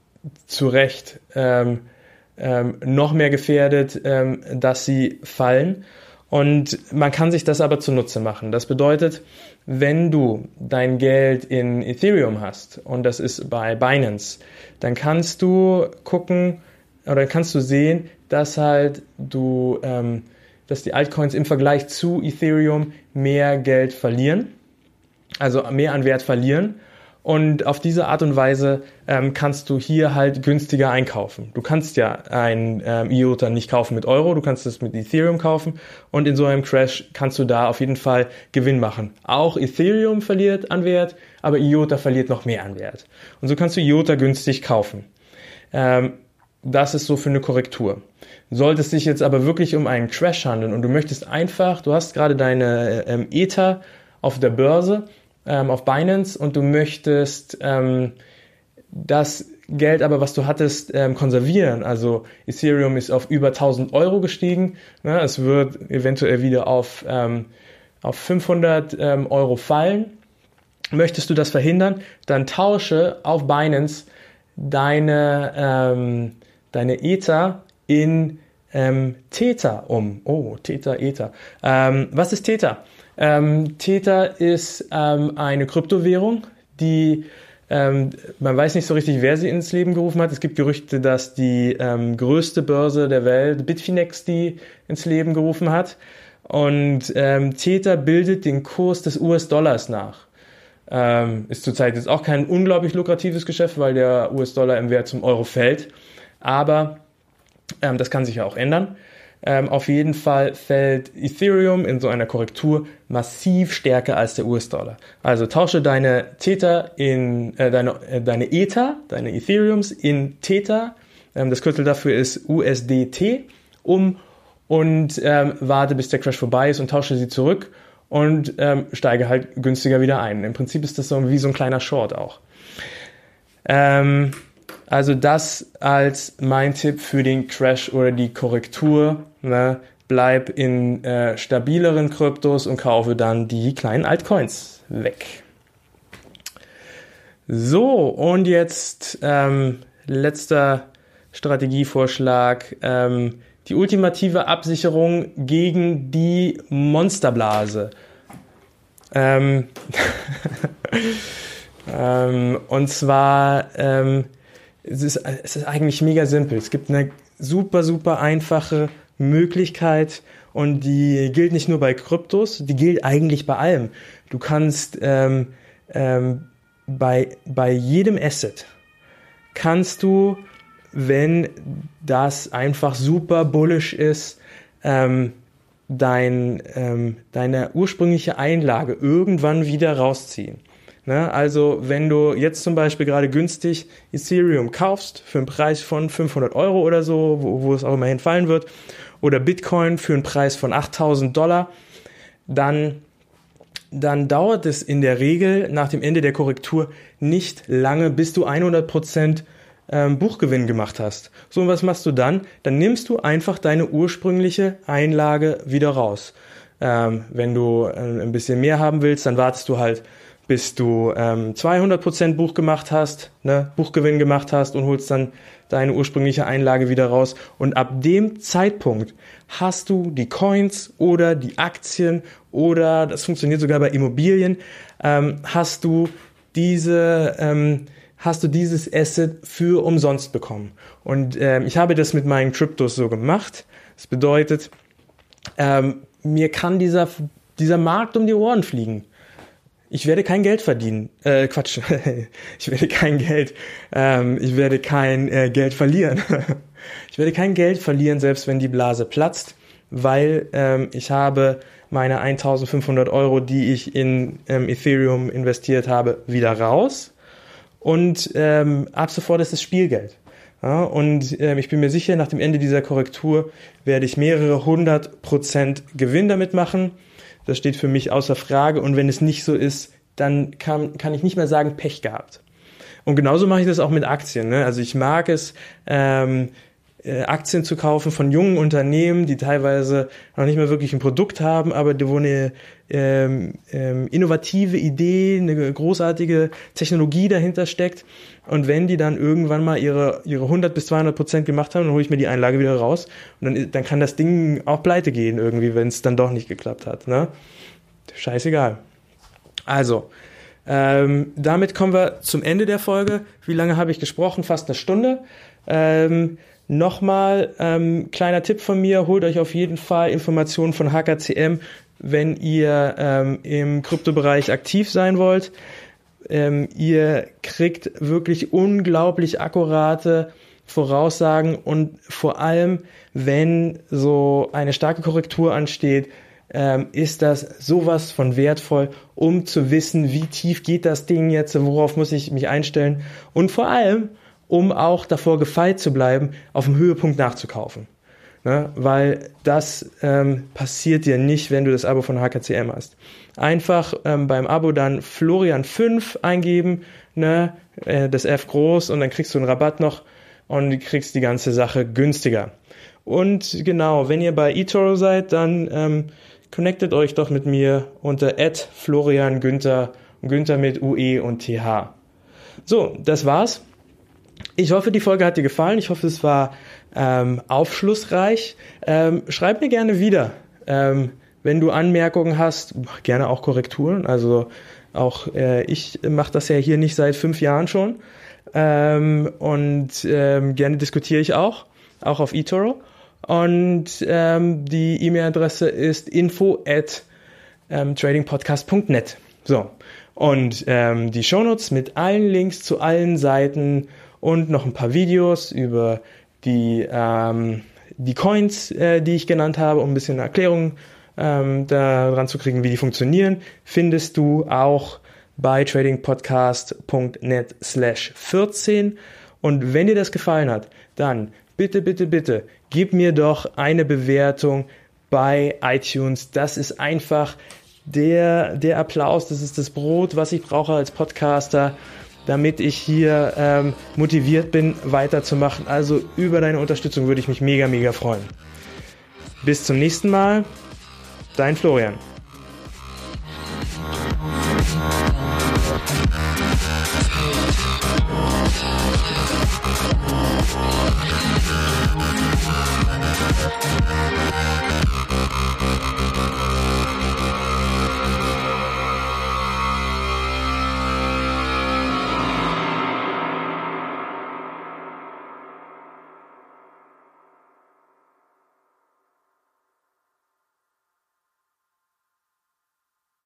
zu Recht ähm, ähm, noch mehr gefährdet, ähm, dass sie fallen. Und man kann sich das aber zunutze machen. Das bedeutet, wenn du dein Geld in Ethereum hast und das ist bei Binance, dann kannst du gucken oder kannst du sehen, dass halt du, ähm, dass die Altcoins im Vergleich zu Ethereum mehr Geld verlieren, also mehr an Wert verlieren und auf diese Art und Weise ähm, kannst du hier halt günstiger einkaufen. Du kannst ja ein ähm, IOTA nicht kaufen mit Euro, du kannst es mit Ethereum kaufen und in so einem Crash kannst du da auf jeden Fall Gewinn machen. Auch Ethereum verliert an Wert, aber IOTA verliert noch mehr an Wert. Und so kannst du IOTA günstig kaufen. Ähm, das ist so für eine Korrektur. Sollte es sich jetzt aber wirklich um einen Crash handeln und du möchtest einfach, du hast gerade deine ähm, Ether auf der Börse ähm, auf Binance und du möchtest ähm, das Geld aber, was du hattest, ähm, konservieren. Also Ethereum ist auf über 1000 Euro gestiegen. Ne? Es wird eventuell wieder auf, ähm, auf 500 ähm, Euro fallen. Möchtest du das verhindern, dann tausche auf Binance deine, ähm, deine Ether in ähm, Theta um. Oh, Theta, Ether. Ähm, was ist Theta? Ähm, Tether ist ähm, eine Kryptowährung, die ähm, man weiß nicht so richtig, wer sie ins Leben gerufen hat. Es gibt Gerüchte, dass die ähm, größte Börse der Welt, Bitfinex, die ins Leben gerufen hat. Und ähm, Tether bildet den Kurs des US-Dollars nach. Ähm, ist zurzeit jetzt auch kein unglaublich lukratives Geschäft, weil der US-Dollar im Wert zum Euro fällt. Aber ähm, das kann sich ja auch ändern. Ähm, auf jeden Fall fällt Ethereum in so einer Korrektur massiv stärker als der US-Dollar. Also tausche deine Theta in äh, deine, äh, deine Ether, deine Ethereums in Theta. Ähm, das Kürzel dafür ist USDT um und ähm, warte, bis der Crash vorbei ist und tausche sie zurück und ähm, steige halt günstiger wieder ein. Im Prinzip ist das so wie so ein kleiner Short auch. Ähm, also das als mein Tipp für den Crash oder die Korrektur. Ne? Bleib in äh, stabileren Kryptos und kaufe dann die kleinen Altcoins weg. So, und jetzt ähm, letzter Strategievorschlag. Ähm, die ultimative Absicherung gegen die Monsterblase. Ähm, ähm, und zwar ähm, es ist, es ist eigentlich mega simpel. Es gibt eine super, super einfache Möglichkeit und die gilt nicht nur bei Kryptos, die gilt eigentlich bei allem. Du kannst ähm, ähm, bei, bei jedem Asset kannst du, wenn das einfach super bullish ist, ähm, dein, ähm, deine ursprüngliche Einlage irgendwann wieder rausziehen. Ne? Also wenn du jetzt zum Beispiel gerade günstig Ethereum kaufst für einen Preis von 500 Euro oder so, wo, wo es auch immerhin fallen wird, oder Bitcoin für einen Preis von 8000 Dollar, dann, dann dauert es in der Regel nach dem Ende der Korrektur nicht lange, bis du 100 Prozent ähm, Buchgewinn gemacht hast. So, und was machst du dann? Dann nimmst du einfach deine ursprüngliche Einlage wieder raus. Ähm, wenn du äh, ein bisschen mehr haben willst, dann wartest du halt, bis du ähm, 200% Buch gemacht hast, ne, Buchgewinn gemacht hast und holst dann deine ursprüngliche Einlage wieder raus. Und ab dem Zeitpunkt hast du die Coins oder die Aktien oder, das funktioniert sogar bei Immobilien, ähm, hast du diese, ähm, hast du dieses Asset für umsonst bekommen. Und ähm, ich habe das mit meinen Kryptos so gemacht. Das bedeutet, ähm, mir kann dieser, dieser Markt um die Ohren fliegen. Ich werde kein Geld verdienen. Äh, Quatsch. ich werde kein Geld. Ähm, ich werde kein äh, Geld verlieren. ich werde kein Geld verlieren, selbst wenn die Blase platzt, weil ähm, ich habe meine 1500 Euro, die ich in ähm, Ethereum investiert habe, wieder raus und ähm, ab sofort ist es Spielgeld. Ja, und ähm, ich bin mir sicher, nach dem Ende dieser Korrektur werde ich mehrere hundert Prozent Gewinn damit machen. Das steht für mich außer Frage. Und wenn es nicht so ist, dann kann, kann ich nicht mehr sagen, Pech gehabt. Und genauso mache ich das auch mit Aktien. Ne? Also ich mag es, ähm, äh, Aktien zu kaufen von jungen Unternehmen, die teilweise noch nicht mehr wirklich ein Produkt haben, aber wo eine ähm, ähm, innovative Idee, eine großartige Technologie dahinter steckt. Und wenn die dann irgendwann mal ihre, ihre 100 bis 200 Prozent gemacht haben, dann hole ich mir die Einlage wieder raus und dann, dann kann das Ding auch pleite gehen irgendwie, wenn es dann doch nicht geklappt hat. Ne? Scheißegal. Also, ähm, damit kommen wir zum Ende der Folge. Wie lange habe ich gesprochen? Fast eine Stunde. Ähm, Nochmal ähm, kleiner Tipp von mir, holt euch auf jeden Fall Informationen von HKCM, wenn ihr ähm, im Kryptobereich aktiv sein wollt. Ähm, ihr kriegt wirklich unglaublich akkurate Voraussagen und vor allem, wenn so eine starke Korrektur ansteht, ähm, ist das sowas von wertvoll, um zu wissen, wie tief geht das Ding jetzt, worauf muss ich mich einstellen und vor allem, um auch davor gefeit zu bleiben, auf dem Höhepunkt nachzukaufen. Ne? Weil das ähm, passiert dir nicht, wenn du das Abo von HKCM hast. Einfach ähm, beim Abo dann Florian5 eingeben, ne? Äh, das F groß und dann kriegst du einen Rabatt noch und kriegst die ganze Sache günstiger. Und genau, wenn ihr bei eToro seid, dann ähm, connectet euch doch mit mir unter Florian Günther, Günther mit UE und TH. So, das war's. Ich hoffe, die Folge hat dir gefallen. Ich hoffe, es war ähm, aufschlussreich. Ähm, schreib mir gerne wieder, ähm, wenn du Anmerkungen hast, gerne auch Korrekturen. Also auch äh, ich mache das ja hier nicht seit fünf Jahren schon. Ähm, und ähm, gerne diskutiere ich auch, auch auf eToro. Und ähm, die E-Mail-Adresse ist info at tradingpodcast.net. So. Und ähm, die Shownotes mit allen Links zu allen Seiten und noch ein paar Videos über die, ähm, die Coins, äh, die ich genannt habe, um ein bisschen Erklärung ähm, daran zu kriegen, wie die funktionieren, findest du auch bei tradingpodcast.net slash 14. Und wenn dir das gefallen hat, dann bitte, bitte, bitte, gib mir doch eine Bewertung bei iTunes. Das ist einfach der, der Applaus, das ist das Brot, was ich brauche als Podcaster damit ich hier ähm, motiviert bin, weiterzumachen. Also über deine Unterstützung würde ich mich mega, mega freuen. Bis zum nächsten Mal. Dein Florian.